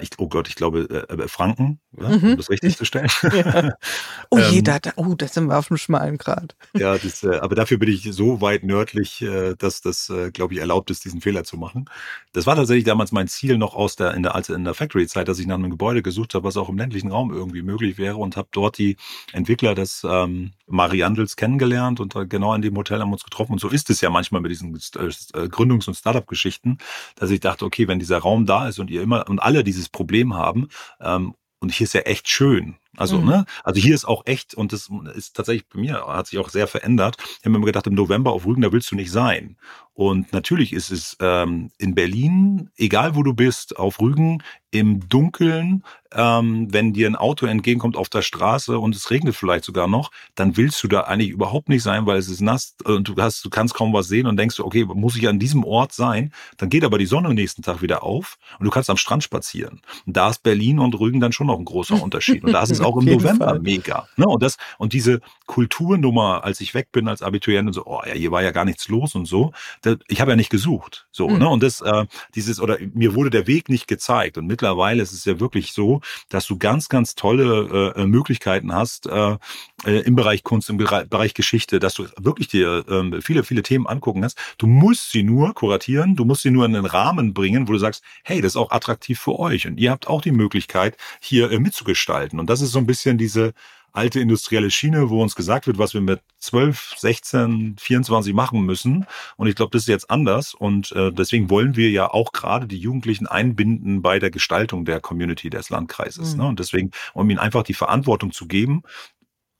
ich, oh Gott, ich glaube äh, äh Franken, ja, mhm. um das richtig zu stellen. (laughs) Ja. (laughs) Oh je, ähm, da, oh, das sind wir auf dem schmalen Grad. ja, das, äh, aber dafür bin ich so weit nördlich, äh, dass das, äh, glaube ich, erlaubt ist, diesen Fehler zu machen. Das war tatsächlich damals mein Ziel noch aus der in der als in der Factory-Zeit, dass ich nach einem Gebäude gesucht habe, was auch im ländlichen Raum irgendwie möglich wäre und habe dort die Entwickler des ähm, Mariandels kennengelernt und genau in dem Hotel haben wir uns getroffen. Und so ist es ja manchmal mit diesen äh, Gründungs- und Startup-Geschichten, dass ich dachte, okay, wenn dieser Raum da ist und ihr immer und alle dieses Problem haben, ähm, und hier ist ja echt schön. Also, mhm. ne? Also hier ist auch echt, und das ist tatsächlich bei mir, hat sich auch sehr verändert. Ich habe mir immer gedacht, im November auf Rügen, da willst du nicht sein. Und natürlich ist es ähm, in Berlin, egal wo du bist, auf Rügen, im Dunkeln, ähm, wenn dir ein Auto entgegenkommt auf der Straße und es regnet vielleicht sogar noch, dann willst du da eigentlich überhaupt nicht sein, weil es ist nass und du hast, du kannst kaum was sehen und denkst, okay, muss ich an diesem Ort sein? Dann geht aber die Sonne am nächsten Tag wieder auf und du kannst am Strand spazieren. Und da ist Berlin und Rügen dann schon noch ein großer Unterschied. Und da ist es auch im November Fall. mega. Ne? Und das, und diese, Kulturnummer, als ich weg bin als Abiturient und so, oh ja, hier war ja gar nichts los und so. Das, ich habe ja nicht gesucht, so mhm. ne und das äh, dieses oder mir wurde der Weg nicht gezeigt und mittlerweile ist es ja wirklich so, dass du ganz ganz tolle äh, Möglichkeiten hast äh, äh im Bereich Kunst, im Bereich Geschichte, dass du wirklich dir äh, viele viele Themen angucken kannst. Du musst sie nur kuratieren, du musst sie nur in einen Rahmen bringen, wo du sagst, hey, das ist auch attraktiv für euch und ihr habt auch die Möglichkeit hier äh, mitzugestalten und das ist so ein bisschen diese alte industrielle Schiene, wo uns gesagt wird, was wir mit 12, 16, 24 machen müssen. Und ich glaube, das ist jetzt anders. Und äh, deswegen wollen wir ja auch gerade die Jugendlichen einbinden bei der Gestaltung der Community des Landkreises. Mhm. Ne? Und deswegen, um ihnen einfach die Verantwortung zu geben,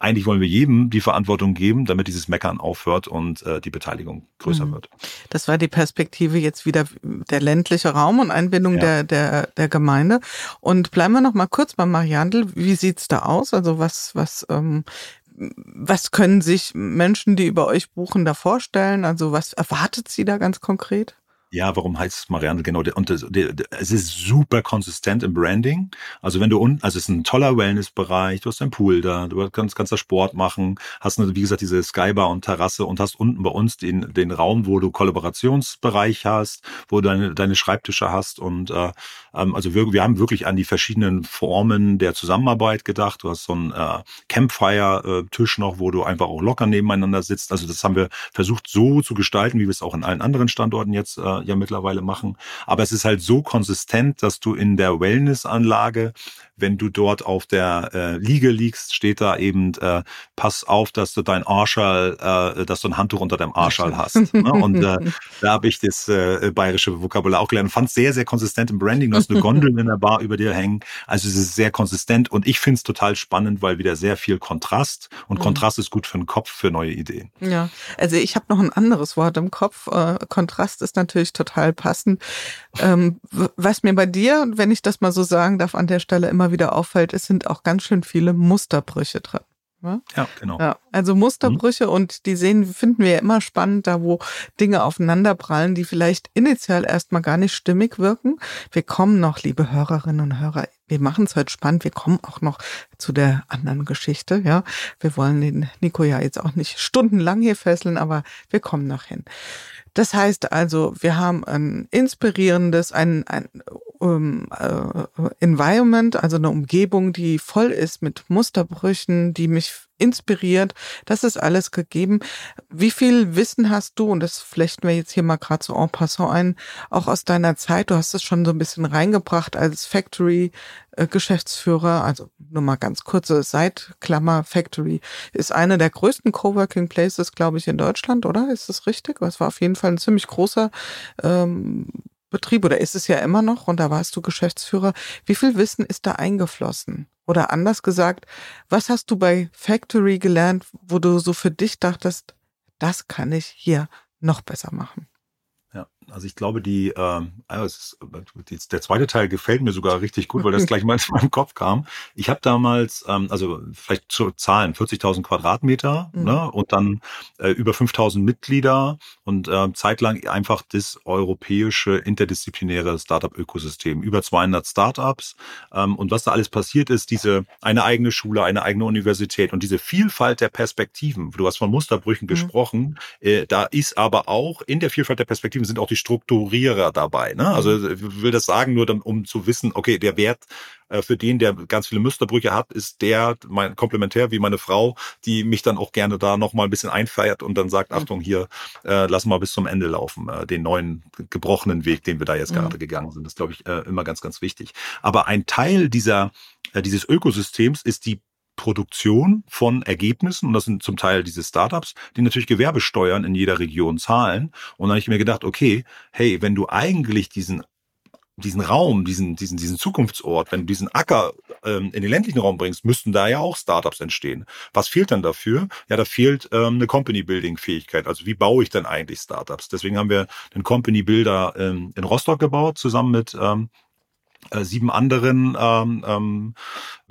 eigentlich wollen wir jedem die Verantwortung geben, damit dieses Meckern aufhört und äh, die Beteiligung größer mhm. wird. Das war die Perspektive jetzt wieder der ländliche Raum und Einbindung ja. der, der, der Gemeinde. Und bleiben wir noch mal kurz beim Mariandel. Wie sieht's da aus? Also was, was, ähm, was können sich Menschen, die über euch buchen, da vorstellen? Also was erwartet sie da ganz konkret? Ja, warum heißt es Marianne? Genau, und es ist super konsistent im Branding. Also wenn du unten, also es ist ein toller Wellnessbereich, du hast einen Pool da, du kannst, kannst da Sport machen, hast, wie gesagt, diese Skybar und Terrasse und hast unten bei uns den, den Raum, wo du Kollaborationsbereich hast, wo du deine, deine Schreibtische hast und äh, ähm, also wir, wir haben wirklich an die verschiedenen Formen der Zusammenarbeit gedacht. Du hast so einen äh, Campfire-Tisch noch, wo du einfach auch locker nebeneinander sitzt. Also das haben wir versucht so zu gestalten, wie wir es auch in allen anderen Standorten jetzt äh, ja mittlerweile machen. Aber es ist halt so konsistent, dass du in der Wellnessanlage wenn du dort auf der äh, Liege liegst, steht da eben, äh, pass auf, dass du dein Arschal, äh, dass du ein Handtuch unter deinem Arschal hast. ne? Und äh, (laughs) da habe ich das äh, bayerische Vokabular auch gelernt. Fand sehr, sehr konsistent im Branding. Du hast eine Gondel in der Bar über dir hängen. Also es ist sehr konsistent und ich finde es total spannend, weil wieder sehr viel Kontrast und mhm. Kontrast ist gut für den Kopf, für neue Ideen. Ja, also ich habe noch ein anderes Wort im Kopf. Äh, Kontrast ist natürlich total passend. Ähm, was mir bei dir, wenn ich das mal so sagen darf, an der Stelle immer wieder auffällt, es sind auch ganz schön viele Musterbrüche drin. Ja, ja genau. Ja, also Musterbrüche mhm. und die sehen, finden wir ja immer spannend, da wo Dinge aufeinanderprallen, die vielleicht initial erstmal gar nicht stimmig wirken. Wir kommen noch, liebe Hörerinnen und Hörer, wir machen es heute spannend. Wir kommen auch noch zu der anderen Geschichte. Ja, wir wollen den Nico ja jetzt auch nicht stundenlang hier fesseln, aber wir kommen noch hin. Das heißt also, wir haben ein inspirierendes, ein, ein um, äh, Environment, also eine Umgebung, die voll ist mit Musterbrüchen, die mich inspiriert. Das ist alles gegeben. Wie viel Wissen hast du, und das flechten wir jetzt hier mal gerade so en passant ein, auch aus deiner Zeit, du hast es schon so ein bisschen reingebracht als Factory-Geschäftsführer, also nur mal ganz kurze Seitklammer, Factory ist eine der größten Coworking Places, glaube ich, in Deutschland, oder? Ist das richtig? Es war auf jeden Fall ein ziemlich großer ähm, Betrieb oder ist es ja immer noch und da warst du Geschäftsführer. Wie viel Wissen ist da eingeflossen? Oder anders gesagt, was hast du bei Factory gelernt, wo du so für dich dachtest, das kann ich hier noch besser machen? Also ich glaube, die, ähm, also ist, der zweite Teil gefällt mir sogar richtig gut, weil das (laughs) gleich mal in meinem Kopf kam. Ich habe damals, ähm, also vielleicht zu Zahlen, 40.000 Quadratmeter mhm. ne, und dann äh, über 5.000 Mitglieder und äh, zeitlang einfach das europäische interdisziplinäre Startup-Ökosystem. Über 200 Startups ähm, und was da alles passiert ist, diese eine eigene Schule, eine eigene Universität und diese Vielfalt der Perspektiven. Du hast von Musterbrüchen mhm. gesprochen. Äh, da ist aber auch in der Vielfalt der Perspektiven sind auch die die Strukturierer dabei. Ne? Also ich will das sagen, nur um zu wissen, okay, der Wert äh, für den, der ganz viele Musterbrüche hat, ist der mein komplementär wie meine Frau, die mich dann auch gerne da noch mal ein bisschen einfeiert und dann sagt. Achtung, hier äh, lass mal bis zum Ende laufen, äh, den neuen gebrochenen Weg, den wir da jetzt mhm. gerade gegangen sind. Das glaube ich äh, immer ganz, ganz wichtig. Aber ein Teil dieser äh, dieses Ökosystems ist die Produktion von Ergebnissen, und das sind zum Teil diese Startups, die natürlich Gewerbesteuern in jeder Region zahlen. Und dann habe ich mir gedacht, okay, hey, wenn du eigentlich diesen diesen Raum, diesen, diesen, diesen Zukunftsort, wenn du diesen Acker ähm, in den ländlichen Raum bringst, müssten da ja auch Startups entstehen. Was fehlt dann dafür? Ja, da fehlt ähm, eine Company-Building-Fähigkeit. Also wie baue ich denn eigentlich Startups? Deswegen haben wir den Company-Builder ähm, in Rostock gebaut, zusammen mit ähm, äh, sieben anderen ähm, ähm,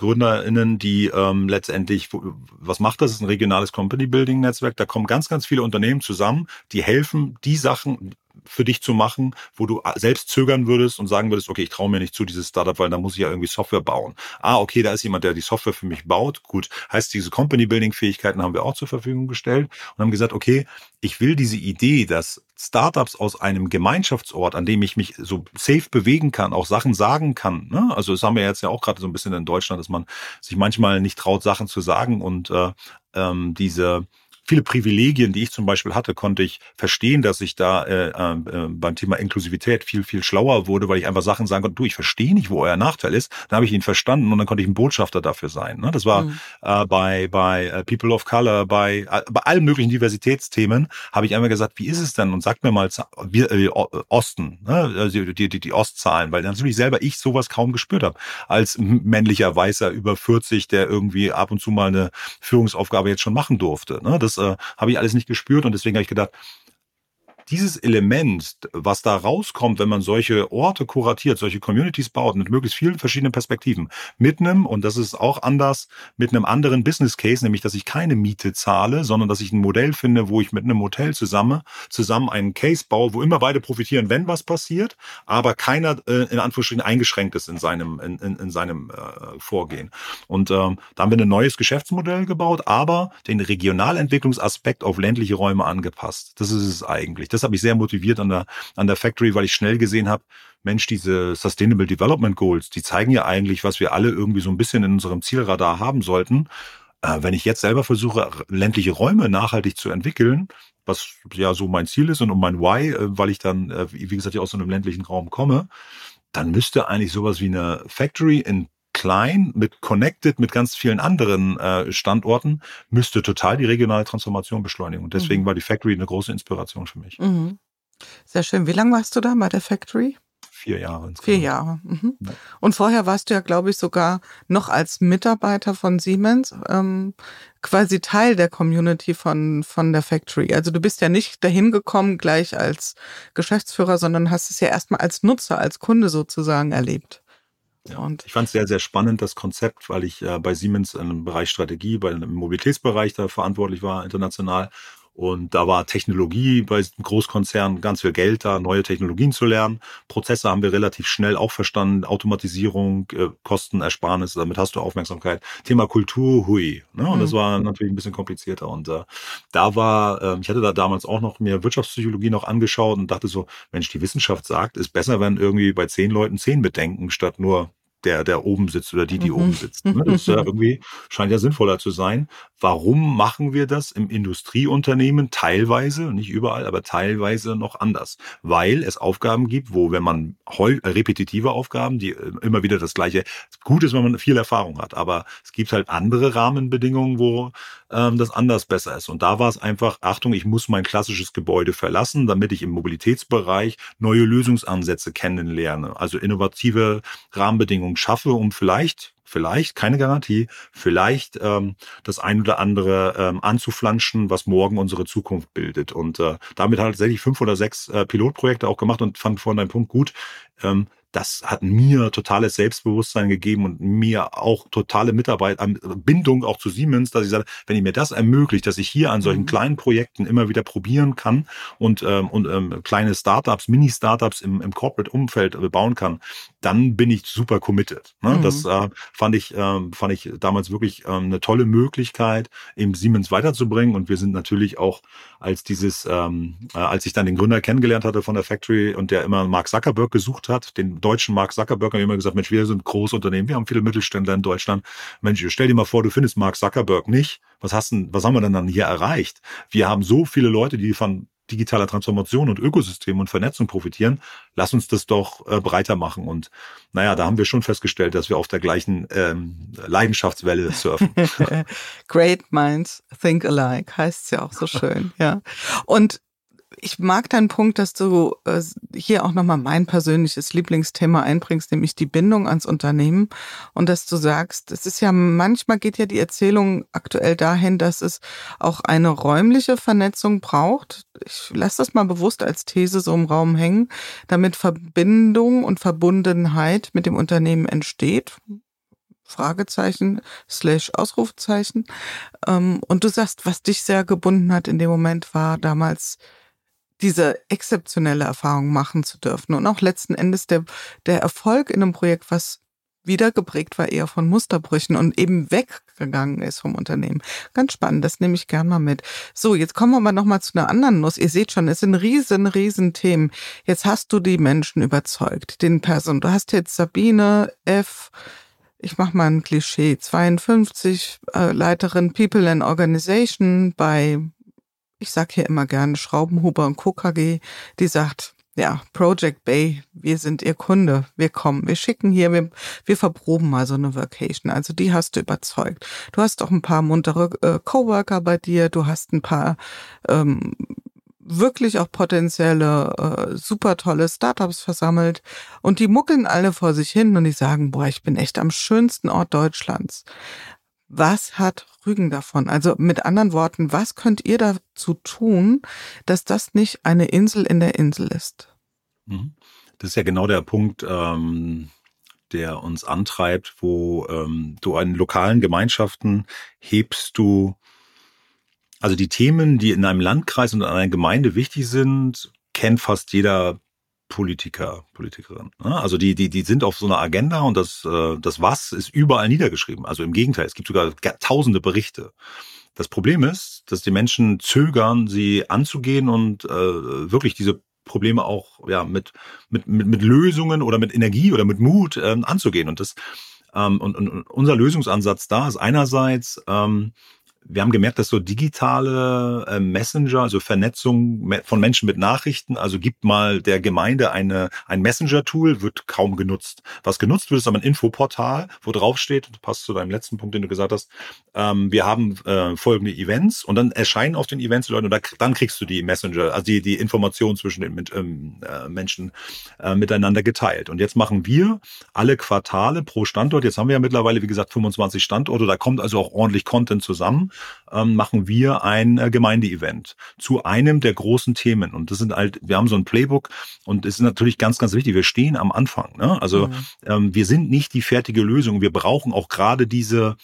GründerInnen, die ähm, letztendlich, was macht das? Das ist ein regionales Company Building Netzwerk. Da kommen ganz, ganz viele Unternehmen zusammen, die helfen, die Sachen, für dich zu machen, wo du selbst zögern würdest und sagen würdest, okay, ich traue mir nicht zu, dieses Startup, weil da muss ich ja irgendwie Software bauen. Ah, okay, da ist jemand, der die Software für mich baut. Gut, heißt, diese Company-Building-Fähigkeiten haben wir auch zur Verfügung gestellt und haben gesagt, okay, ich will diese Idee, dass Startups aus einem Gemeinschaftsort, an dem ich mich so safe bewegen kann, auch Sachen sagen kann. Ne? Also das haben wir jetzt ja auch gerade so ein bisschen in Deutschland, dass man sich manchmal nicht traut, Sachen zu sagen und äh, ähm, diese viele Privilegien, die ich zum Beispiel hatte, konnte ich verstehen, dass ich da äh, äh, beim Thema Inklusivität viel, viel schlauer wurde, weil ich einfach Sachen sagen konnte, du, ich verstehe nicht, wo euer Nachteil ist. Dann habe ich ihn verstanden und dann konnte ich ein Botschafter dafür sein. Ne? Das war mhm. äh, bei, bei äh, People of Color, bei, äh, bei allen möglichen Diversitätsthemen, habe ich einmal gesagt, wie ist es denn? Und sagt mir mal wir, äh, Osten, ne? also die, die, die Ostzahlen, weil natürlich selber ich sowas kaum gespürt habe. Als männlicher Weißer über 40, der irgendwie ab und zu mal eine Führungsaufgabe jetzt schon machen durfte. Ne? Das das äh, habe ich alles nicht gespürt und deswegen habe ich gedacht, dieses Element, was da rauskommt, wenn man solche Orte kuratiert, solche Communities baut mit möglichst vielen verschiedenen Perspektiven, mit einem, und das ist auch anders, mit einem anderen Business Case, nämlich, dass ich keine Miete zahle, sondern dass ich ein Modell finde, wo ich mit einem Hotel zusammen, zusammen einen Case baue, wo immer beide profitieren, wenn was passiert, aber keiner äh, in Anführungsstrichen eingeschränkt ist in seinem, in, in, in seinem äh, Vorgehen. Und ähm, da haben wir ein neues Geschäftsmodell gebaut, aber den Regionalentwicklungsaspekt auf ländliche Räume angepasst. Das ist es eigentlich das hat mich sehr motiviert an der, an der Factory, weil ich schnell gesehen habe, Mensch, diese Sustainable Development Goals, die zeigen ja eigentlich, was wir alle irgendwie so ein bisschen in unserem Zielradar haben sollten. Äh, wenn ich jetzt selber versuche, ländliche Räume nachhaltig zu entwickeln, was ja so mein Ziel ist und um mein Why, äh, weil ich dann, äh, wie gesagt, ja aus so einem ländlichen Raum komme, dann müsste eigentlich sowas wie eine Factory in klein, mit connected, mit ganz vielen anderen äh, Standorten, müsste total die regionale Transformation beschleunigen. Und deswegen mhm. war die Factory eine große Inspiration für mich. Mhm. Sehr schön. Wie lange warst du da bei der Factory? Vier Jahre. Insgesamt. Vier Jahre. Mhm. Ja. Und vorher warst du ja, glaube ich, sogar noch als Mitarbeiter von Siemens ähm, quasi Teil der Community von, von der Factory. Also du bist ja nicht dahin gekommen gleich als Geschäftsführer, sondern hast es ja erstmal als Nutzer, als Kunde sozusagen erlebt. Und ich fand es sehr, sehr spannend, das Konzept, weil ich äh, bei Siemens im Bereich Strategie, bei dem Mobilitätsbereich da verantwortlich war, international. Und da war Technologie bei Großkonzernen ganz viel Geld da, neue Technologien zu lernen. Prozesse haben wir relativ schnell auch verstanden. Automatisierung, äh, Kostenersparnis, damit hast du Aufmerksamkeit. Thema Kultur, hui. Ne? Und mhm. das war natürlich ein bisschen komplizierter. Und äh, da war, äh, ich hatte da damals auch noch mir Wirtschaftspsychologie noch angeschaut und dachte so, Mensch, die Wissenschaft sagt, ist besser, wenn irgendwie bei zehn Leuten zehn bedenken, statt nur der, der oben sitzt oder die, die mhm. oben sitzt. Ne? Das ja (laughs) irgendwie, scheint ja sinnvoller zu sein. Warum machen wir das im Industrieunternehmen teilweise, nicht überall, aber teilweise noch anders? Weil es Aufgaben gibt, wo, wenn man äh, repetitive Aufgaben, die äh, immer wieder das Gleiche, gut ist, wenn man viel Erfahrung hat, aber es gibt halt andere Rahmenbedingungen, wo ähm, das anders besser ist. Und da war es einfach, Achtung, ich muss mein klassisches Gebäude verlassen, damit ich im Mobilitätsbereich neue Lösungsansätze kennenlerne, also innovative Rahmenbedingungen Rahmenbedingungen schaffe, um vielleicht, vielleicht, keine Garantie, vielleicht ähm, das ein oder andere ähm, anzuflanschen, was morgen unsere Zukunft bildet. Und äh, damit hat tatsächlich fünf oder sechs äh, Pilotprojekte auch gemacht und fand vorhin deinen Punkt gut. Ähm, das hat mir totales Selbstbewusstsein gegeben und mir auch totale Mitarbeit, Bindung auch zu Siemens, dass ich sage, wenn ihr mir das ermöglicht, dass ich hier an solchen mhm. kleinen Projekten immer wieder probieren kann und, ähm, und ähm, kleine Startups, Mini-Startups im, im Corporate-Umfeld äh, bauen kann, dann bin ich super committed. Ne? Mhm. Das äh, fand ich äh, fand ich damals wirklich äh, eine tolle Möglichkeit, eben Siemens weiterzubringen. Und wir sind natürlich auch als dieses, ähm, äh, als ich dann den Gründer kennengelernt hatte von der Factory und der immer Mark Zuckerberg gesucht hat, den deutschen Mark Zuckerberg, habe ich immer gesagt, Mensch, wir sind Großunternehmen, wir haben viele Mittelständler in Deutschland. Mensch, stell dir mal vor, du findest Mark Zuckerberg nicht. Was hast denn, was haben wir denn dann hier erreicht? Wir haben so viele Leute, die von digitaler Transformation und Ökosystem und Vernetzung profitieren, lass uns das doch äh, breiter machen. Und naja, da haben wir schon festgestellt, dass wir auf der gleichen ähm, Leidenschaftswelle surfen. (laughs) Great minds think alike, heißt es ja auch so schön, ja. Und ich mag deinen Punkt, dass du äh, hier auch nochmal mein persönliches Lieblingsthema einbringst, nämlich die Bindung ans Unternehmen und dass du sagst, es ist ja manchmal geht ja die Erzählung aktuell dahin, dass es auch eine räumliche Vernetzung braucht. Ich lasse das mal bewusst als These so im Raum hängen, damit Verbindung und Verbundenheit mit dem Unternehmen entsteht. Fragezeichen slash Ausrufzeichen. Ähm, und du sagst, was dich sehr gebunden hat in dem Moment war damals diese exzeptionelle Erfahrung machen zu dürfen und auch letzten Endes der, der Erfolg in einem Projekt, was wieder geprägt war eher von Musterbrüchen und eben weggegangen ist vom Unternehmen. Ganz spannend, das nehme ich gern mal mit. So, jetzt kommen wir aber nochmal zu einer anderen Nuss. Ihr seht schon, es sind riesen, riesen Themen. Jetzt hast du die Menschen überzeugt, den Person. Du hast jetzt Sabine F., ich mache mal ein Klischee, 52, äh, Leiterin People and Organization bei, ich sag hier immer gerne Schraubenhuber und Co. KG, die sagt, ja, Project Bay, wir sind Ihr Kunde, wir kommen, wir schicken hier, wir, wir verproben mal so eine Vacation. Also die hast du überzeugt. Du hast auch ein paar muntere äh, Coworker bei dir, du hast ein paar ähm, wirklich auch potenzielle, äh, super tolle Startups versammelt und die muckeln alle vor sich hin und die sagen, boah, ich bin echt am schönsten Ort Deutschlands. Was hat Rügen davon? Also mit anderen Worten, was könnt ihr dazu tun, dass das nicht eine Insel in der Insel ist? Mhm. Das ist ja genau der Punkt, ähm, der uns antreibt, wo ähm, du an lokalen Gemeinschaften hebst du, also die Themen, die in einem Landkreis und in einer Gemeinde wichtig sind, kennt fast jeder Politiker, Politikerin. Ne? Also die, die, die sind auf so einer Agenda und das, äh, das Was ist überall niedergeschrieben. Also im Gegenteil, es gibt sogar tausende Berichte. Das Problem ist, dass die Menschen zögern, sie anzugehen und äh, wirklich diese Probleme auch ja mit, mit, mit, mit Lösungen oder mit Energie oder mit Mut ähm, anzugehen. Und das ähm, und, und unser Lösungsansatz da ist einerseits ähm, wir haben gemerkt, dass so digitale äh, Messenger, also Vernetzung von Menschen mit Nachrichten, also gibt mal der Gemeinde eine, ein Messenger-Tool, wird kaum genutzt. Was genutzt wird, ist aber ein Infoportal, wo drauf steht, passt zu deinem letzten Punkt, den du gesagt hast, ähm, wir haben äh, folgende Events und dann erscheinen auf den Events die Leute und da, dann kriegst du die Messenger, also die, die Informationen zwischen den mit, ähm, äh, Menschen äh, miteinander geteilt. Und jetzt machen wir alle Quartale pro Standort, jetzt haben wir ja mittlerweile, wie gesagt, 25 Standorte, da kommt also auch ordentlich Content zusammen ähm, machen wir ein äh, Gemeindeevent zu einem der großen Themen. Und das sind halt, wir haben so ein Playbook und es ist natürlich ganz, ganz wichtig. Wir stehen am Anfang. Ne? Also mhm. ähm, wir sind nicht die fertige Lösung. Wir brauchen auch gerade diese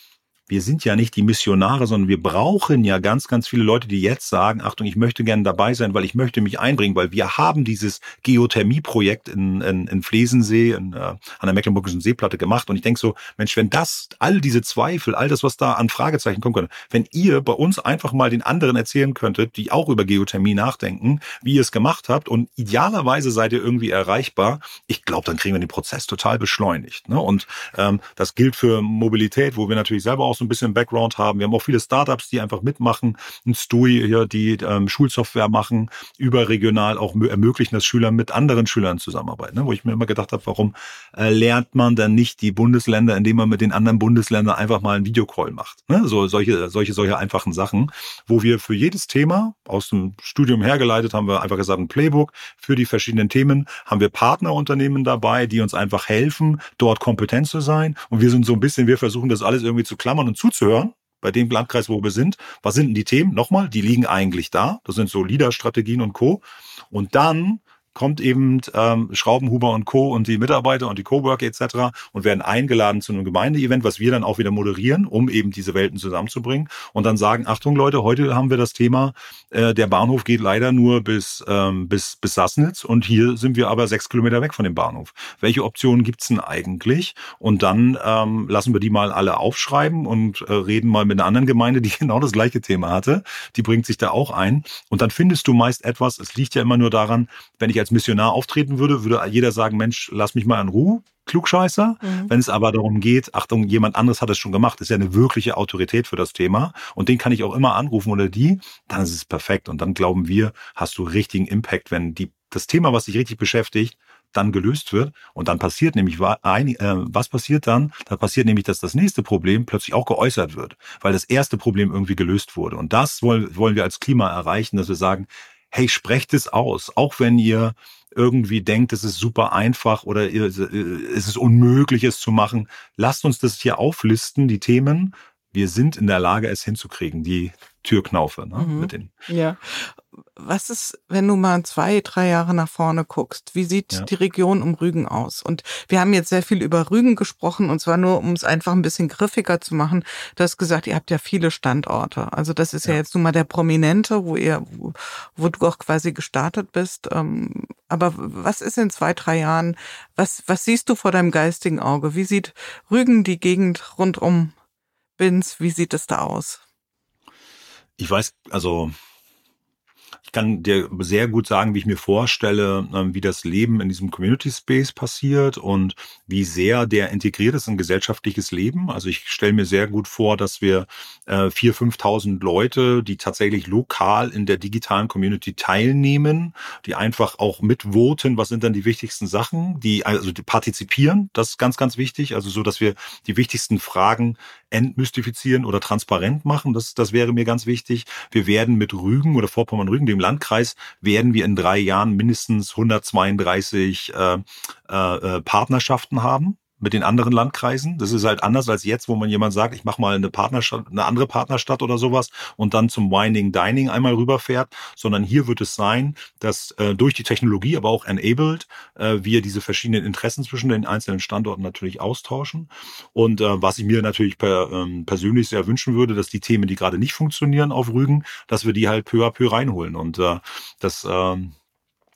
wir sind ja nicht die Missionare, sondern wir brauchen ja ganz, ganz viele Leute, die jetzt sagen, Achtung, ich möchte gerne dabei sein, weil ich möchte mich einbringen, weil wir haben dieses Geothermie-Projekt in, in, in Flesensee, in, äh, an der Mecklenburgischen Seeplatte gemacht. Und ich denke so, Mensch, wenn das, all diese Zweifel, all das, was da an Fragezeichen kommen könnte, wenn ihr bei uns einfach mal den anderen erzählen könntet, die auch über Geothermie nachdenken, wie ihr es gemacht habt und idealerweise seid ihr irgendwie erreichbar, ich glaube, dann kriegen wir den Prozess total beschleunigt. Ne? Und ähm, das gilt für Mobilität, wo wir natürlich selber auch so ein bisschen Background haben. Wir haben auch viele Startups, die einfach mitmachen. Ein Stui hier, die ähm, Schulsoftware machen, überregional auch ermöglichen, dass Schüler mit anderen Schülern zusammenarbeiten. Ne? Wo ich mir immer gedacht habe, warum äh, lernt man dann nicht die Bundesländer, indem man mit den anderen Bundesländern einfach mal einen Videocall macht? Ne? So solche, solche, solche einfachen Sachen, wo wir für jedes Thema aus dem Studium hergeleitet haben wir einfach gesagt, ein Playbook für die verschiedenen Themen, haben wir Partnerunternehmen dabei, die uns einfach helfen, dort kompetent zu sein. Und wir sind so ein bisschen, wir versuchen das alles irgendwie zu klammern und zuzuhören bei dem Landkreis, wo wir sind. Was sind denn die Themen? Nochmal, die liegen eigentlich da. Das sind so Leader-Strategien und Co. Und dann kommt eben ähm, Schraubenhuber und Co. und die Mitarbeiter und die Coworker etc. und werden eingeladen zu einem Gemeindeevent, was wir dann auch wieder moderieren, um eben diese Welten zusammenzubringen und dann sagen, Achtung Leute, heute haben wir das Thema, äh, der Bahnhof geht leider nur bis, ähm, bis, bis Sassnitz und hier sind wir aber sechs Kilometer weg von dem Bahnhof. Welche Optionen gibt's denn eigentlich? Und dann ähm, lassen wir die mal alle aufschreiben und äh, reden mal mit einer anderen Gemeinde, die (laughs) genau das gleiche Thema hatte. Die bringt sich da auch ein. Und dann findest du meist etwas, es liegt ja immer nur daran, wenn ich als als Missionar auftreten würde, würde jeder sagen, Mensch, lass mich mal in Ruhe, Klugscheißer. Mhm. Wenn es aber darum geht, Achtung, jemand anderes hat es schon gemacht, ist ja eine wirkliche Autorität für das Thema und den kann ich auch immer anrufen oder die, dann ist es perfekt. Und dann glauben wir, hast du richtigen Impact, wenn die, das Thema, was dich richtig beschäftigt, dann gelöst wird. Und dann passiert nämlich, äh, was passiert dann? Da passiert nämlich, dass das nächste Problem plötzlich auch geäußert wird, weil das erste Problem irgendwie gelöst wurde. Und das wollen wir als Klima erreichen, dass wir sagen, hey, sprecht es aus, auch wenn ihr irgendwie denkt, es ist super einfach oder es ist unmöglich, es zu machen. Lasst uns das hier auflisten, die Themen. Wir sind in der Lage, es hinzukriegen. Die Türknaufe ne, Mhm. mit den Ja. Was ist, wenn du mal zwei, drei Jahre nach vorne guckst? Wie sieht Ja. die Region um Rügen aus? Und wir haben jetzt sehr viel über Rügen gesprochen und zwar nur, um es einfach ein bisschen griffiger zu machen. Du hast gesagt, ihr habt ja viele Standorte. Also das ist ja, Ja. jetzt nun mal der Prominente, wo ihr, wo, wo du auch quasi gestartet bist. Ähm, aber was ist in zwei, drei Jahren? Was, was siehst du vor deinem geistigen Auge? Wie sieht Rügen, die Gegend rund um Binz, wie sieht es da aus? Ich weiß, also ich kann dir sehr gut sagen, wie ich mir vorstelle, ähm, wie das Leben in diesem Community Space passiert und wie sehr der integriert ist in gesellschaftliches Leben. Also ich stelle mir sehr gut vor, dass wir äh, 4.000, 5.000 Leute, die tatsächlich lokal in der digitalen Community teilnehmen, die einfach auch mitvoten, was sind dann die wichtigsten Sachen, die also die partizipieren, das ist ganz, ganz wichtig, also so, dass wir die wichtigsten Fragen entmystifizieren oder transparent machen, das, das wäre mir ganz wichtig. Wir werden mit Rügen oder Vorpommern-Rügen, dem Landkreis, werden wir in drei Jahren mindestens 132 äh, äh, Partnerschaften haben mit den anderen Landkreisen. Das ist halt anders als jetzt, wo man jemand sagt, ich mache mal eine Partnerstadt, eine andere Partnerstadt oder sowas und dann zum Wining Dining einmal rüberfährt, sondern hier wird es sein, dass äh, durch die Technologie, aber auch enabled, äh, wir diese verschiedenen Interessen zwischen den einzelnen Standorten natürlich austauschen. Und äh, was ich mir natürlich per, ähm, persönlich sehr wünschen würde, dass die Themen, die gerade nicht funktionieren auf Rügen, dass wir die halt peu à peu reinholen. Und äh, das ähm,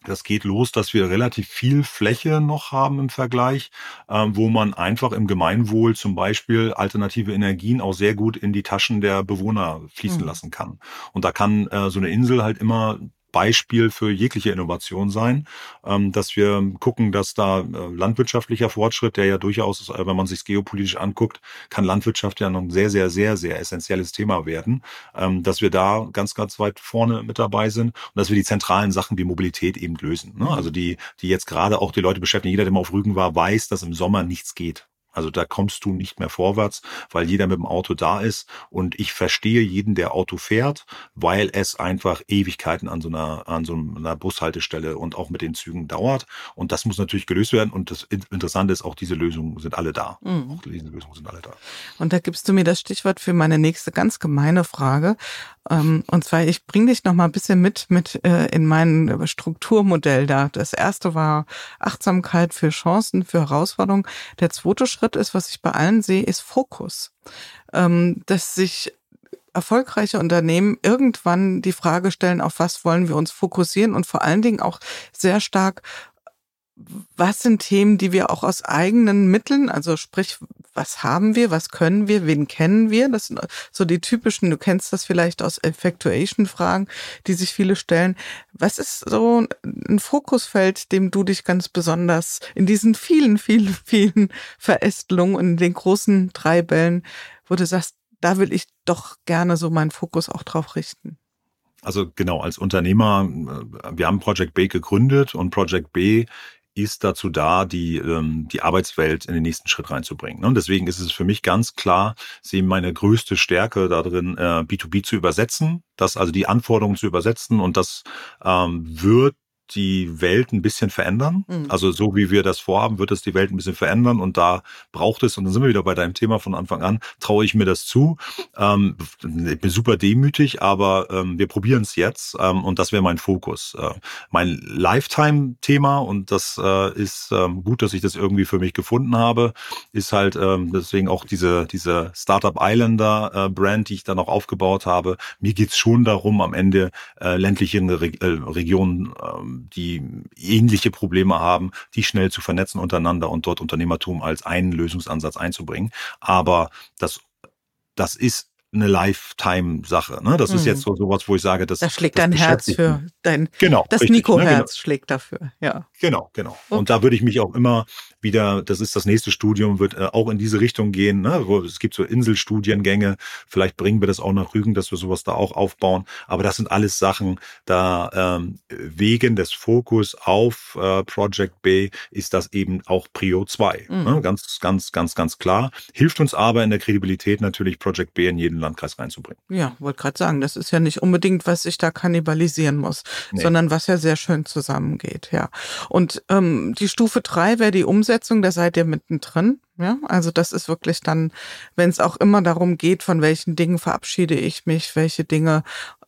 das geht los, dass wir relativ viel Fläche noch haben im Vergleich, ähm, wo man einfach im Gemeinwohl zum Beispiel alternative Energien auch sehr gut in die Taschen der Bewohner fließen Mhm. lassen kann. Und da kann äh, so eine Insel halt immer Beispiel für jegliche Innovation sein, ähm, dass wir gucken, dass da äh, landwirtschaftlicher Fortschritt, der ja durchaus, äh, wenn man sich geopolitisch anguckt, kann Landwirtschaft ja noch ein sehr, sehr, sehr, sehr essentielles Thema werden, ähm, dass wir da ganz, ganz weit vorne mit dabei sind und dass wir die zentralen Sachen wie Mobilität eben lösen. Ne? Also die, die jetzt gerade auch die Leute beschäftigen. Jeder, der mal auf Rügen war, weiß, dass im Sommer nichts geht. Also da kommst du nicht mehr vorwärts, weil jeder mit dem Auto da ist. Und ich verstehe jeden, der Auto fährt, weil es einfach Ewigkeiten an so einer, an so einer Bushaltestelle und auch mit den Zügen dauert. Und das muss natürlich gelöst werden. Und das Interessante ist, auch diese Lösungen sind alle da. Mhm. Auch diese Lösungen sind alle da. Und da gibst du mir das Stichwort für meine nächste ganz gemeine Frage. Ähm, Und zwar, ich bringe dich noch mal ein bisschen mit, mit äh, in mein Strukturmodell da. Das erste war Achtsamkeit für Chancen, für Herausforderungen. Der zweite Schritt ist, was ich bei allen sehe, ist Fokus. Ähm, Dass sich erfolgreiche Unternehmen irgendwann die Frage stellen, auf was wollen wir uns fokussieren und vor allen Dingen auch sehr stark, was sind Themen, die wir auch aus eigenen Mitteln, also sprich, was haben wir, was können wir, wen kennen wir? Das sind so die typischen, du kennst das vielleicht aus Effectuation-Fragen, die sich viele stellen. Was ist so ein Fokusfeld, dem du dich ganz besonders in diesen vielen, vielen, vielen Verästelungen und in den großen Treibellen, wo du sagst, da will ich doch gerne so meinen Fokus auch drauf richten? Also genau, als Unternehmer, äh, wir haben Project B gegründet und Project B ist dazu da, die, ähm, die Arbeitswelt in den nächsten Schritt reinzubringen. ne? Und deswegen ist es für mich ganz klar, sehe meine größte Stärke darin, äh, B2B zu übersetzen, das also die Anforderungen zu übersetzen und das ähm, wird die Welt ein bisschen verändern. Mhm. Also so wie wir das vorhaben, wird es die Welt ein bisschen verändern und da braucht es, und dann sind wir wieder bei deinem Thema von Anfang an, traue ich mir das zu. Ähm, ich bin super demütig, aber ähm, wir probieren es jetzt ähm, und das wäre mein Fokus. Äh, mein Lifetime-Thema, und das äh, ist ähm, gut, dass ich das irgendwie für mich gefunden habe, ist halt ähm, deswegen auch diese, diese Startup Islander äh, Brand, die ich dann auch aufgebaut habe. Mir geht's schon darum, am Ende äh, ländliche Re äh, Regionen, ähm, die ähnliche Probleme haben, die schnell zu vernetzen untereinander und dort Unternehmertum als einen Lösungsansatz einzubringen. Aber das, das ist eine Lifetime-Sache. Ne? Das ist Mhm. jetzt so sowas, wo ich sage, das, Da schlägt das dein Herz für dein, Genau. das richtig, ne? Nico-Herz schlägt dafür, ja. Genau, genau. Okay. Und da würde ich mich auch immer wieder, das ist das nächste Studium, wird äh, auch in diese Richtung gehen. Ne? Es gibt so Inselstudiengänge, vielleicht bringen wir das auch nach Rügen, dass wir sowas da auch aufbauen. Aber das sind alles Sachen, da ähm, wegen des Fokus auf äh, Project B ist das eben auch Prio 2. Mhm. Ne? Ganz, ganz, ganz, ganz klar. Hilft uns aber in der Kredibilität natürlich Project B in jedem Landkreis reinzubringen. Ja, wollte gerade sagen, das ist ja nicht unbedingt, was ich da kannibalisieren muss, nee. sondern was ja sehr schön zusammengeht, ja. Und ähm, die Stufe drei wäre die Umsetzung, da seid ihr mittendrin. Ja, also das ist wirklich dann, wenn es auch immer darum geht, von welchen Dingen verabschiede ich mich, welche Dinge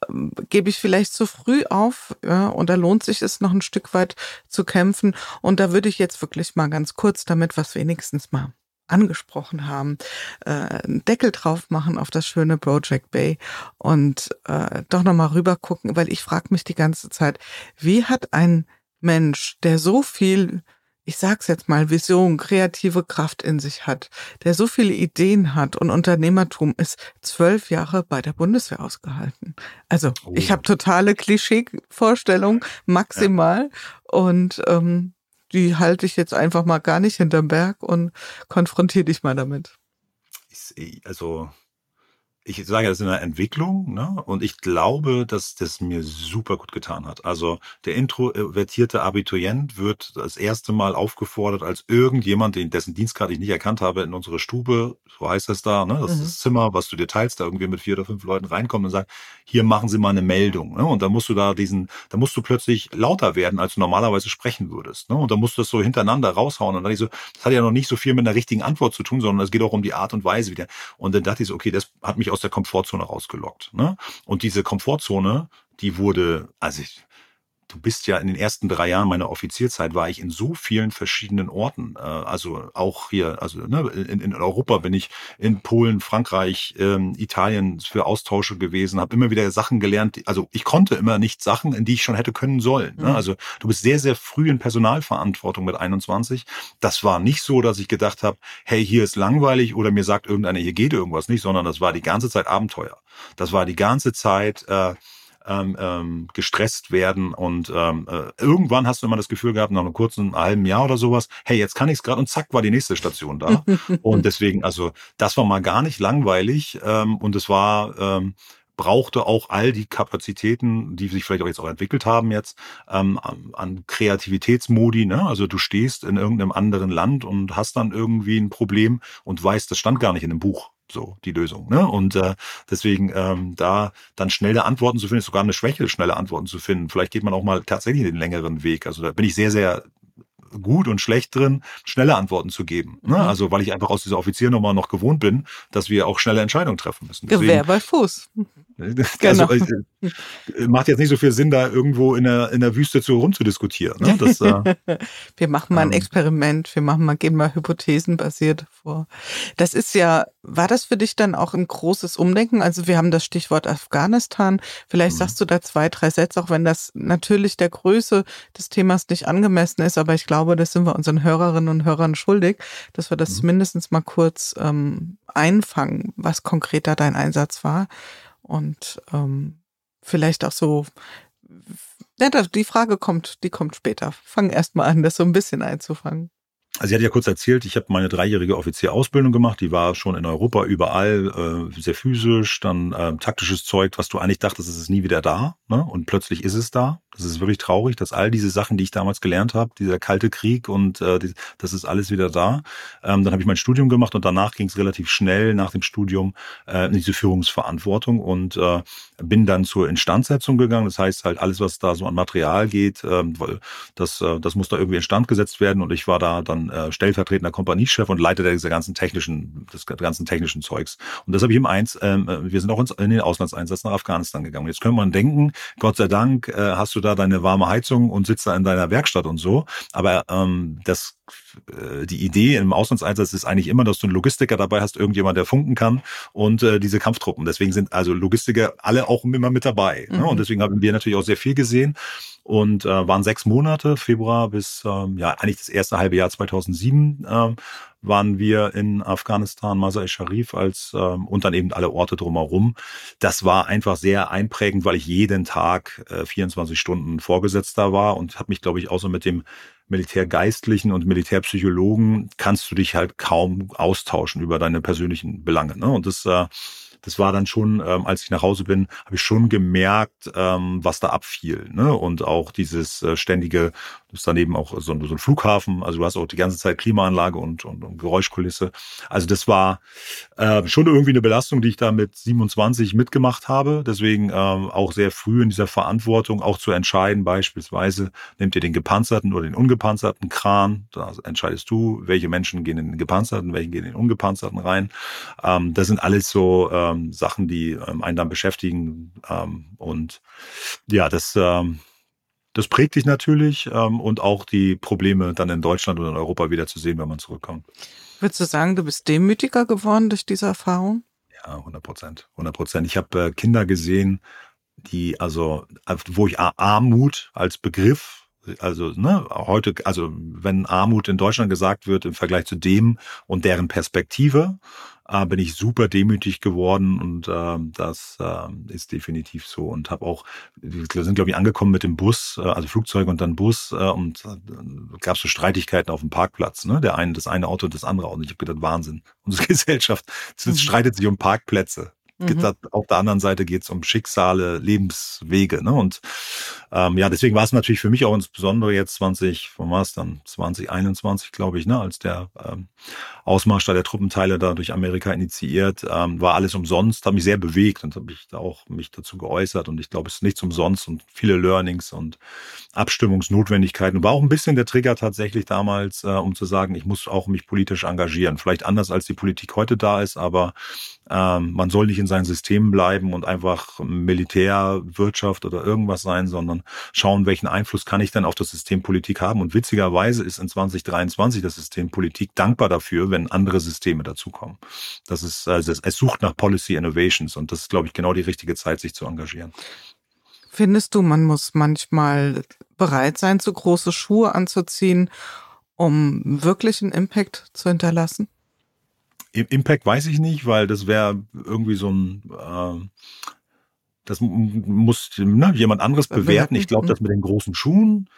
ähm, gebe ich vielleicht zu früh auf, ja, und da lohnt sich es noch ein Stück weit zu kämpfen. Und da würde ich jetzt wirklich mal ganz kurz damit was wenigstens mal angesprochen haben, äh, einen Deckel drauf machen auf das schöne Project Bay und äh, doch nochmal rüber gucken, weil ich frage mich die ganze Zeit, wie hat ein Mensch, der so viel ich sag's jetzt mal, Vision, kreative Kraft in sich hat, der so viele Ideen hat und Unternehmertum ist zwölf Jahre bei der Bundeswehr ausgehalten. Also oh. ich habe totale Klischee-Vorstellung, maximal. Ja. Und ähm, die halte ich jetzt einfach mal gar nicht hinterm Berg und konfrontiere dich mal damit. Also ich sage, das ist eine Entwicklung, ne? Und ich glaube, dass das mir super gut getan hat. Also der introvertierte Abiturient wird das erste Mal aufgefordert, als irgendjemand, den, dessen Dienstgrad ich nicht erkannt habe, in unsere Stube, so heißt das da, ne? Das mhm. ist das Zimmer, was du dir teilst, da irgendwie mit vier oder fünf Leuten reinkommt und sagt, hier machen Sie mal eine Meldung. Ne? Und da musst du da diesen, da musst du plötzlich lauter werden, als du normalerweise sprechen würdest. Ne? Und da musst du das so hintereinander raushauen. Und dann ich so, das hat ja noch nicht so viel mit einer richtigen Antwort zu tun, sondern es geht auch um die Art und Weise wieder. Und dann dachte ich so, okay, das hat mich aus der Komfortzone rausgelockt. Ne? Und diese Komfortzone, die wurde, also ich, du bist ja in den ersten drei Jahren meiner Offizierzeit war ich in so vielen verschiedenen Orten. Äh, also auch hier, also ne, in, in Europa bin ich in Polen, Frankreich, ähm, Italien für Austausche gewesen, habe immer wieder Sachen gelernt. Also ich konnte immer nicht Sachen, in die ich schon hätte können sollen. Ne? Mhm. Also du bist sehr, sehr früh in Personalverantwortung mit 21. Das war nicht so, dass ich gedacht habe, hey, hier ist langweilig oder mir sagt irgendeiner, hier geht irgendwas nicht, sondern das war die ganze Zeit Abenteuer. Das war die ganze Zeit äh, ähm, ähm, gestresst werden und ähm, äh, irgendwann hast du immer das Gefühl gehabt, nach einem kurzen halben Jahr oder sowas, hey, jetzt kann ich es gerade und zack war die nächste Station da. (laughs) und deswegen, also das war mal gar nicht langweilig ähm, und es war ähm, brauchte auch all die Kapazitäten, die sich vielleicht auch jetzt auch entwickelt haben jetzt, ähm, an Kreativitätsmodi. Ne? Also du stehst in irgendeinem anderen Land und hast dann irgendwie ein Problem und weißt, das stand gar nicht in dem Buch so die Lösung. Ne? Und äh, deswegen ähm, da dann schnelle Antworten zu finden, ist sogar eine Schwäche, schnelle Antworten zu finden. Vielleicht geht man auch mal tatsächlich den längeren Weg. Also da bin ich sehr, sehr gut und schlecht drin, schnelle Antworten zu geben. Ne? Mhm. Also weil ich einfach aus dieser Offiziernummer noch gewohnt bin, dass wir auch schnelle Entscheidungen treffen müssen. Deswegen, Gewehr bei Fuß. Genau. Also, äh, macht jetzt nicht so viel Sinn, da irgendwo in der, in der Wüste zu rumzudiskutieren. Ne? Das, äh, (laughs) wir machen mal ein ähm, Experiment, wir machen mal, gehen mal hypothesenbasiert vor. Das ist ja, war das für dich dann auch ein großes Umdenken? Also wir haben das Stichwort Afghanistan. Vielleicht mhm. sagst du da zwei, drei Sätze, auch wenn das natürlich der Größe des Themas nicht angemessen ist, aber ich glaube, das sind wir unseren Hörerinnen und Hörern schuldig, dass wir das mhm. mindestens mal kurz ähm, einfangen, was konkret da dein Einsatz war. Und ähm, vielleicht auch so, ja, die Frage kommt, die kommt später. Fang erst mal an, das so ein bisschen einzufangen. Also sie hat ja kurz erzählt, ich habe meine dreijährige Offizierausbildung gemacht, die war schon in Europa überall, äh, sehr physisch, dann äh, taktisches Zeug, was du eigentlich dachtest, es ist nie wieder da, ne? Und plötzlich ist es da. Das ist wirklich traurig, dass all diese Sachen, die ich damals gelernt habe, dieser kalte Krieg und äh, die, das ist alles wieder da. Ähm, dann habe ich mein Studium gemacht und danach ging es relativ schnell nach dem Studium äh, in diese Führungsverantwortung und äh, bin dann zur Instandsetzung gegangen. Das heißt halt alles, was da so an Material geht, äh, weil das, äh, das muss da irgendwie instand gesetzt werden und ich war da dann äh, stellvertretender Kompaniechef und Leiter dieser ganzen technischen, des ganzen technischen Zeugs. Und das habe ich im eins, ähm, äh, wir sind auch ins, in den Auslandseinsatz nach Afghanistan gegangen. Jetzt könnte man denken, Gott sei Dank äh, hast du da deine warme Heizung und sitzt da in deiner Werkstatt und so. Aber ähm, das die Idee im Auslandseinsatz ist eigentlich immer, dass du einen Logistiker dabei hast, irgendjemand, der funken kann und äh, diese Kampftruppen. Deswegen sind also Logistiker alle auch immer mit dabei. Mhm. Ne? Und mhm. deswegen haben wir natürlich auch sehr viel gesehen und äh, waren sechs Monate, Februar bis ähm, ja eigentlich das erste halbe Jahr 2007 ähm, waren wir in Afghanistan, Masai Sharif als ähm, und dann eben alle Orte drumherum. Das war einfach sehr einprägend, weil ich jeden Tag äh, 24 Stunden Vorgesetzter war und habe mich, glaube ich, außer mit dem Militärgeistlichen und Militärpsychologen kannst du dich halt kaum austauschen über deine persönlichen Belange. Ne? Und das äh, das war dann schon, ähm, als ich nach Hause bin, habe ich schon gemerkt, ähm, was da abfiel. Ne? Und auch dieses äh, ständige, das ist daneben auch so, so ein Flughafen, also du hast auch die ganze Zeit Klimaanlage und, und, und Geräuschkulisse. Also das war äh, schon irgendwie eine Belastung, die ich da mit 27 mitgemacht habe. Deswegen ähm, auch sehr früh in dieser Verantwortung auch zu entscheiden, beispielsweise, nehmt ihr den gepanzerten oder den ungepanzerten Kran, da entscheidest du, welche Menschen gehen in den gepanzerten, welche gehen in den ungepanzerten rein. Ähm, das sind alles so ähm, Sachen, die ähm, einen dann beschäftigen. Ähm, und ja, das, ähm, das prägt dich natürlich ähm, und auch die Probleme dann in Deutschland oder in Europa wieder zu sehen, wenn man zurückkommt. Würdest du sagen, du bist demütiger geworden durch diese Erfahrung? Ja, 100 Prozent. 100 Prozent. Ich habe äh, Kinder gesehen, die, also, wo ich Armut als Begriff also ne, heute, also wenn Armut in Deutschland gesagt wird im Vergleich zu dem und deren Perspektive, äh, bin ich super demütig geworden und äh, das äh, ist definitiv so und habe auch, wir sind glaube ich angekommen mit dem Bus, äh, also Flugzeug und dann Bus äh, und äh, gab es so Streitigkeiten auf dem Parkplatz, ne? Der eine, das eine Auto und das andere Auto. Und ich habe gedacht, Wahnsinn. Unsere (laughs) Gesellschaft mhm. streitet sich um Parkplätze. Mhm. Auf der anderen Seite geht es um Schicksale, Lebenswege. Ne? Und ähm, ja, deswegen war es natürlich für mich auch insbesondere jetzt 20, wann war es dann? 2021, glaube ich, ne? als der ähm, Ausmarsch da der Truppenteile da durch Amerika initiiert, ähm, war alles umsonst, hat mich sehr bewegt und habe ich da auch mich dazu geäußert. Und ich glaube, es ist nichts umsonst und viele Learnings und Abstimmungsnotwendigkeiten. War auch ein bisschen der Trigger tatsächlich damals, äh, um zu sagen, ich muss auch mich politisch engagieren. Vielleicht anders als die Politik heute da ist, aber ähm, man soll nicht in seinen Systemen bleiben und einfach Militär, Wirtschaft oder irgendwas sein, sondern schauen, welchen Einfluss kann ich denn auf das System Politik haben. Und witzigerweise ist in 2023 das System Politik dankbar dafür, wenn andere Systeme dazukommen. Das ist, also es sucht nach Policy Innovations und das ist, glaube ich, genau die richtige Zeit, sich zu engagieren. Findest du, man muss manchmal bereit sein, zu große Schuhe anzuziehen, um wirklich einen Impact zu hinterlassen? Impact weiß ich nicht, weil das wäre irgendwie so ein, äh, das muss ne, jemand anderes bewerten. Ich glaube, das mit den großen Schuhen,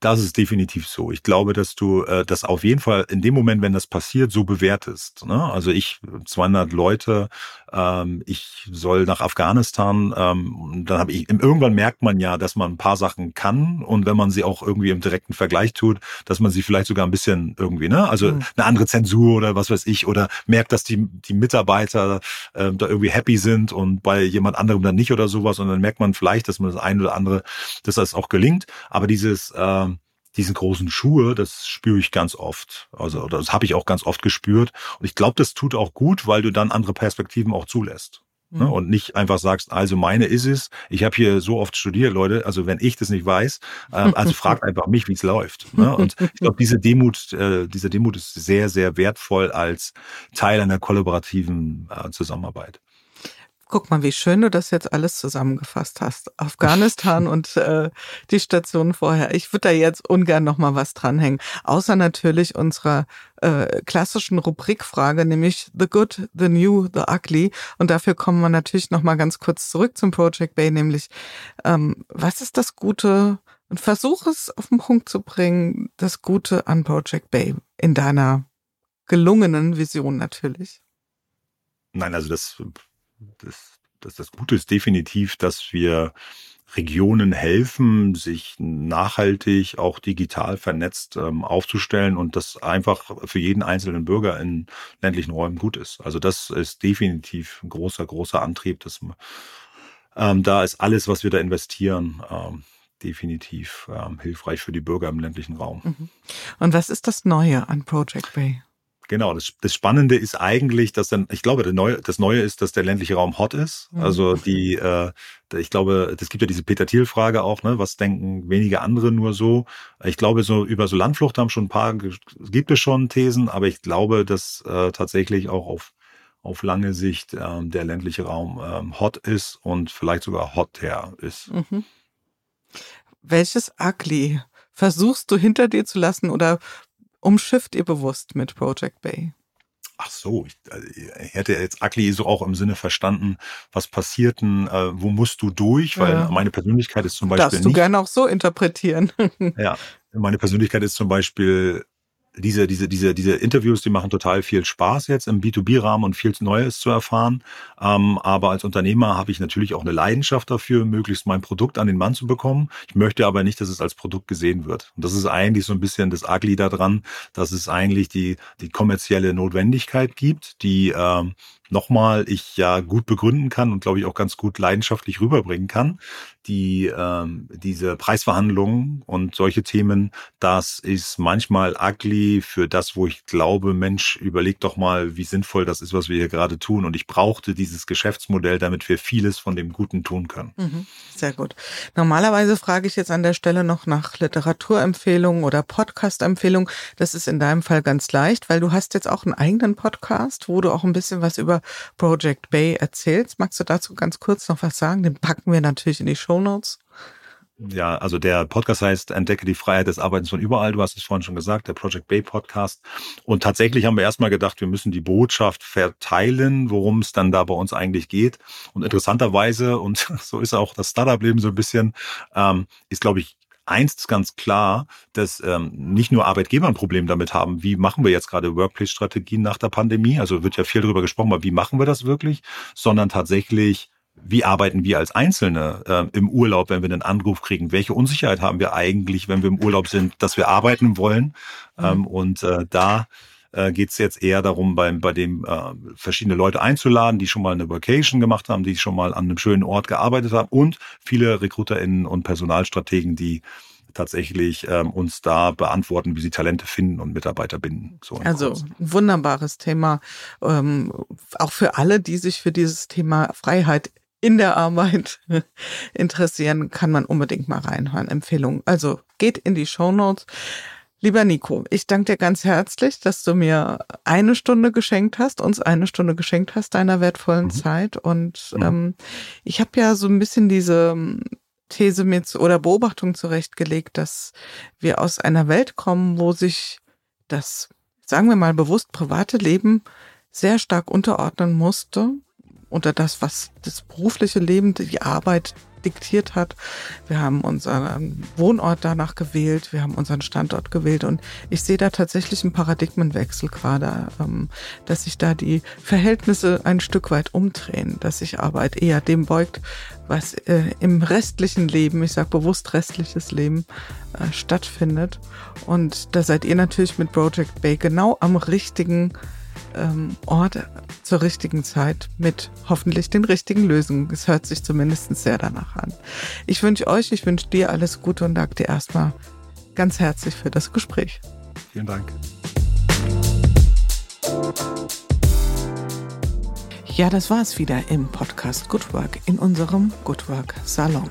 das ist definitiv so. Ich glaube, dass du äh, das auf jeden Fall in dem Moment, wenn das passiert, so bewertest. Ne? Also ich, 200 Leute, ähm, ich soll nach Afghanistan, ähm, dann habe ich, irgendwann merkt man ja, dass man ein paar Sachen kann und wenn man sie auch irgendwie im direkten Vergleich tut, dass man sie vielleicht sogar ein bisschen irgendwie, ne, also mhm. eine andere Zensur oder was weiß ich, oder merkt, dass die, die Mitarbeiter äh, da irgendwie happy sind und bei jemand anderem dann nicht oder sowas und dann merkt man vielleicht, dass man das eine oder andere, dass das auch gelingt. Aber dieses äh, diesen großen Schuhe, das spüre ich ganz oft. Also oder das habe ich auch ganz oft gespürt. Und ich glaube, das tut auch gut, weil du dann andere Perspektiven auch zulässt. Ne? Mhm. Und nicht einfach sagst, also meine ist es. Ich habe hier so oft studiert, Leute. Also wenn ich das nicht weiß, äh, also (laughs) fragt einfach mich, wie es läuft. Ne? Und ich glaube, diese Demut, äh, diese Demut ist sehr, sehr wertvoll als Teil einer kollaborativen äh, Zusammenarbeit. Guck mal, wie schön du das jetzt alles zusammengefasst hast. Afghanistan (laughs) und äh, die Station vorher. Ich würde da jetzt ungern noch mal was dranhängen, außer natürlich unserer äh, klassischen Rubrikfrage, nämlich The Good, The New, The Ugly. Und dafür kommen wir natürlich noch mal ganz kurz zurück zum Project Bay, nämlich ähm, was ist das Gute? Und versuch es auf den Punkt zu bringen, das Gute an Project Bay in deiner gelungenen Vision natürlich. Nein, also das das, das, das Gute ist definitiv, dass wir Regionen helfen, sich nachhaltig auch digital vernetzt ähm, aufzustellen und das einfach für jeden einzelnen Bürger in ländlichen Räumen gut ist. Also das ist definitiv ein großer, großer Antrieb. Dass, ähm, da ist alles, was wir da investieren, ähm, definitiv ähm, hilfreich für die Bürger im ländlichen Raum. Mhm. Und was ist das Neue an Project Bay? Genau, das, das Spannende ist eigentlich, dass dann, ich glaube, der Neue, das Neue ist, dass der ländliche Raum hot ist. Mhm. Also die, äh, ich glaube, es gibt ja diese Peter Thiel-Frage auch, ne? Was denken wenige andere nur so? Ich glaube, so über so Landflucht haben schon ein paar, gibt es schon Thesen, aber ich glaube, dass äh, tatsächlich auch auf auf lange Sicht ähm, der ländliche Raum ähm, hot ist und vielleicht sogar hotter ist. Mhm. Welches Ugly versuchst du hinter dir zu lassen oder umschifft ihr bewusst mit Project Bay? Ach so, ich, ich hätte jetzt Ugly so auch im Sinne verstanden, was passiert denn, äh, wo musst du durch? Weil ja. meine Persönlichkeit ist zum Beispiel. Darfst du nicht, gerne auch so interpretieren. (laughs) ja, meine Persönlichkeit ist zum Beispiel diese, diese, diese, diese Interviews, die machen total viel Spaß jetzt im B2B-Rahmen und viel Neues zu erfahren. Ähm, aber als Unternehmer habe ich natürlich auch eine Leidenschaft dafür, möglichst mein Produkt an den Mann zu bekommen. Ich möchte aber nicht, dass es als Produkt gesehen wird. Und das ist eigentlich so ein bisschen das Ugly daran, dass es eigentlich die, die kommerzielle Notwendigkeit gibt, die ähm, nochmal ich ja gut begründen kann und glaube ich auch ganz gut leidenschaftlich rüberbringen kann. Die ähm, diese Preisverhandlungen und solche Themen, das ist manchmal ugly für das, wo ich glaube, Mensch, überleg doch mal, wie sinnvoll das ist, was wir hier gerade tun. Und ich brauchte dieses Geschäftsmodell, damit wir vieles von dem Guten tun können. Mhm, sehr gut. Normalerweise frage ich jetzt an der Stelle noch nach Literaturempfehlungen oder Podcast-Empfehlungen. Das ist in deinem Fall ganz leicht, weil du hast jetzt auch einen eigenen Podcast, wo du auch ein bisschen was über Project Bay erzählst. Magst du dazu ganz kurz noch was sagen? Den packen wir natürlich in die Show Notes. Ja, also der Podcast heißt Entdecke die Freiheit des Arbeitens von überall. Du hast es vorhin schon gesagt, der Project Bay Podcast. Und tatsächlich haben wir erstmal gedacht, wir müssen die Botschaft verteilen, worum es dann da bei uns eigentlich geht. Und interessanterweise, und (laughs) so ist auch das Startup-Leben so ein bisschen, ähm, ist, glaube ich, eins ganz klar, dass ähm, nicht nur Arbeitgeber ein Problem damit haben, wie machen wir jetzt gerade Workplace-Strategien nach der Pandemie, also wird ja viel darüber gesprochen, aber wie machen wir das wirklich, sondern tatsächlich wie arbeiten wir als Einzelne äh, im Urlaub, wenn wir einen Anruf kriegen? Welche Unsicherheit haben wir eigentlich, wenn wir im Urlaub sind, dass wir arbeiten wollen? Mhm. Ähm, und äh, da äh, geht es jetzt eher darum, bei, bei dem äh, verschiedene Leute einzuladen, die schon mal eine Vacation gemacht haben, die schon mal an einem schönen Ort gearbeitet haben und viele RekruterInnen und Personalstrategen, die tatsächlich ähm, uns da beantworten, wie sie Talente finden und Mitarbeiter binden. So also kurz. wunderbares Thema, ähm, auch für alle, die sich für dieses Thema Freiheit in der Arbeit (laughs) interessieren, kann man unbedingt mal reinhören. Empfehlung. Also geht in die Show Notes. Lieber Nico, ich danke dir ganz herzlich, dass du mir eine Stunde geschenkt hast, uns eine Stunde geschenkt hast deiner wertvollen mhm. Zeit. Und mhm. ähm, ich habe ja so ein bisschen diese ähm, These mir zu, oder Beobachtung zurechtgelegt, dass wir aus einer Welt kommen, wo sich das, sagen wir mal, bewusst private Leben sehr stark unterordnen musste unter das, was das berufliche Leben, die Arbeit diktiert hat. Wir haben unseren Wohnort danach gewählt, wir haben unseren Standort gewählt und ich sehe da tatsächlich einen Paradigmenwechsel gerade, ähm, dass sich da die Verhältnisse ein Stück weit umdrehen, dass sich Arbeit eher dem beugt, was äh, im restlichen Leben, ich sage bewusst restliches Leben, äh, stattfindet. Und da seid ihr natürlich mit Project Bay genau am richtigen ähm, Ort zur richtigen Zeit mit hoffentlich den richtigen Lösungen. Es hört sich zumindest sehr danach an. Ich wünsche euch, ich wünsche dir alles Gute und danke dir erstmal ganz herzlich für das Gespräch. Vielen Dank. Ja, das war es wieder im Podcast Good Work in unserem Good Work Salon.